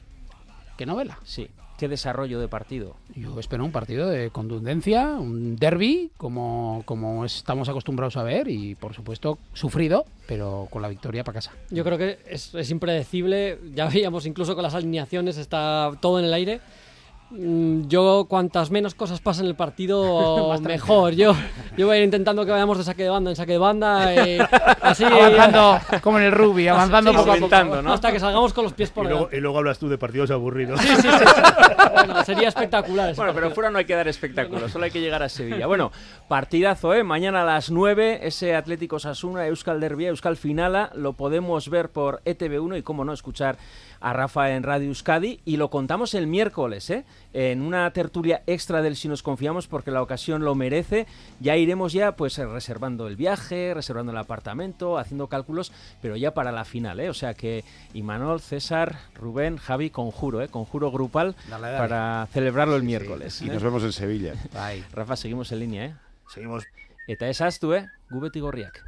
Speaker 9: ¿Qué novela?
Speaker 3: Sí. ¿Qué desarrollo de partido?
Speaker 9: Yo espero un partido de contundencia, un derby, como, como estamos acostumbrados a ver, y por supuesto sufrido, pero con la victoria para casa.
Speaker 7: Yo creo que es, es impredecible, ya veíamos incluso con las alineaciones, está todo en el aire. Mm, Yo, cuantas menos cosas pasen en el partido, (laughs) mejor. Yo, yo voy a ir intentando que vayamos de saque de banda en saque de banda. eh, (laughs) así,
Speaker 9: Avanzando como en el rugby, avanzando
Speaker 7: Sí,
Speaker 9: poco a
Speaker 7: sí,
Speaker 9: poco.
Speaker 3: Aumentando, ¿no?
Speaker 7: Hasta que salgamos con los pies
Speaker 4: Y
Speaker 7: por
Speaker 4: luego,
Speaker 7: delante.
Speaker 4: y luego hablas tú de partidos aburridos.
Speaker 7: Sí, sí, sí. (laughs) Bueno, sería espectacular.
Speaker 3: Bueno, pero fuera no hay que dar espectáculo, solo hay que llegar a Sevilla. Bueno, partidazo, ¿eh? Mañana a las 9, ese Atlético Sasuna, Euskal Derby, Euskal Finala, lo podemos ver por ETV1 y, cómo no, escuchar a Rafa en Radio Euskadi. Y lo contamos el miércoles, ¿eh? En una tertulia extra del Si nos confiamos, porque la ocasión lo merece. Ya iremos ya, pues, eh, reservando el viaje, reservando el apartamento, haciendo cálculos, pero ya para la final, ¿eh? O sea que Imanol, César, Rubén, Javi, conjuro, ¿eh? Conjuro grupal
Speaker 8: Dale, dale.
Speaker 3: para celebrarlo el miércoles.
Speaker 6: Y
Speaker 3: ¿eh?
Speaker 6: nos vemos en Sevilla.
Speaker 8: Bye.
Speaker 3: Rafa, seguimos en línea, ¿eh?
Speaker 4: Seguimos.
Speaker 3: Eta esaztu, eh? Gu beti gorriak.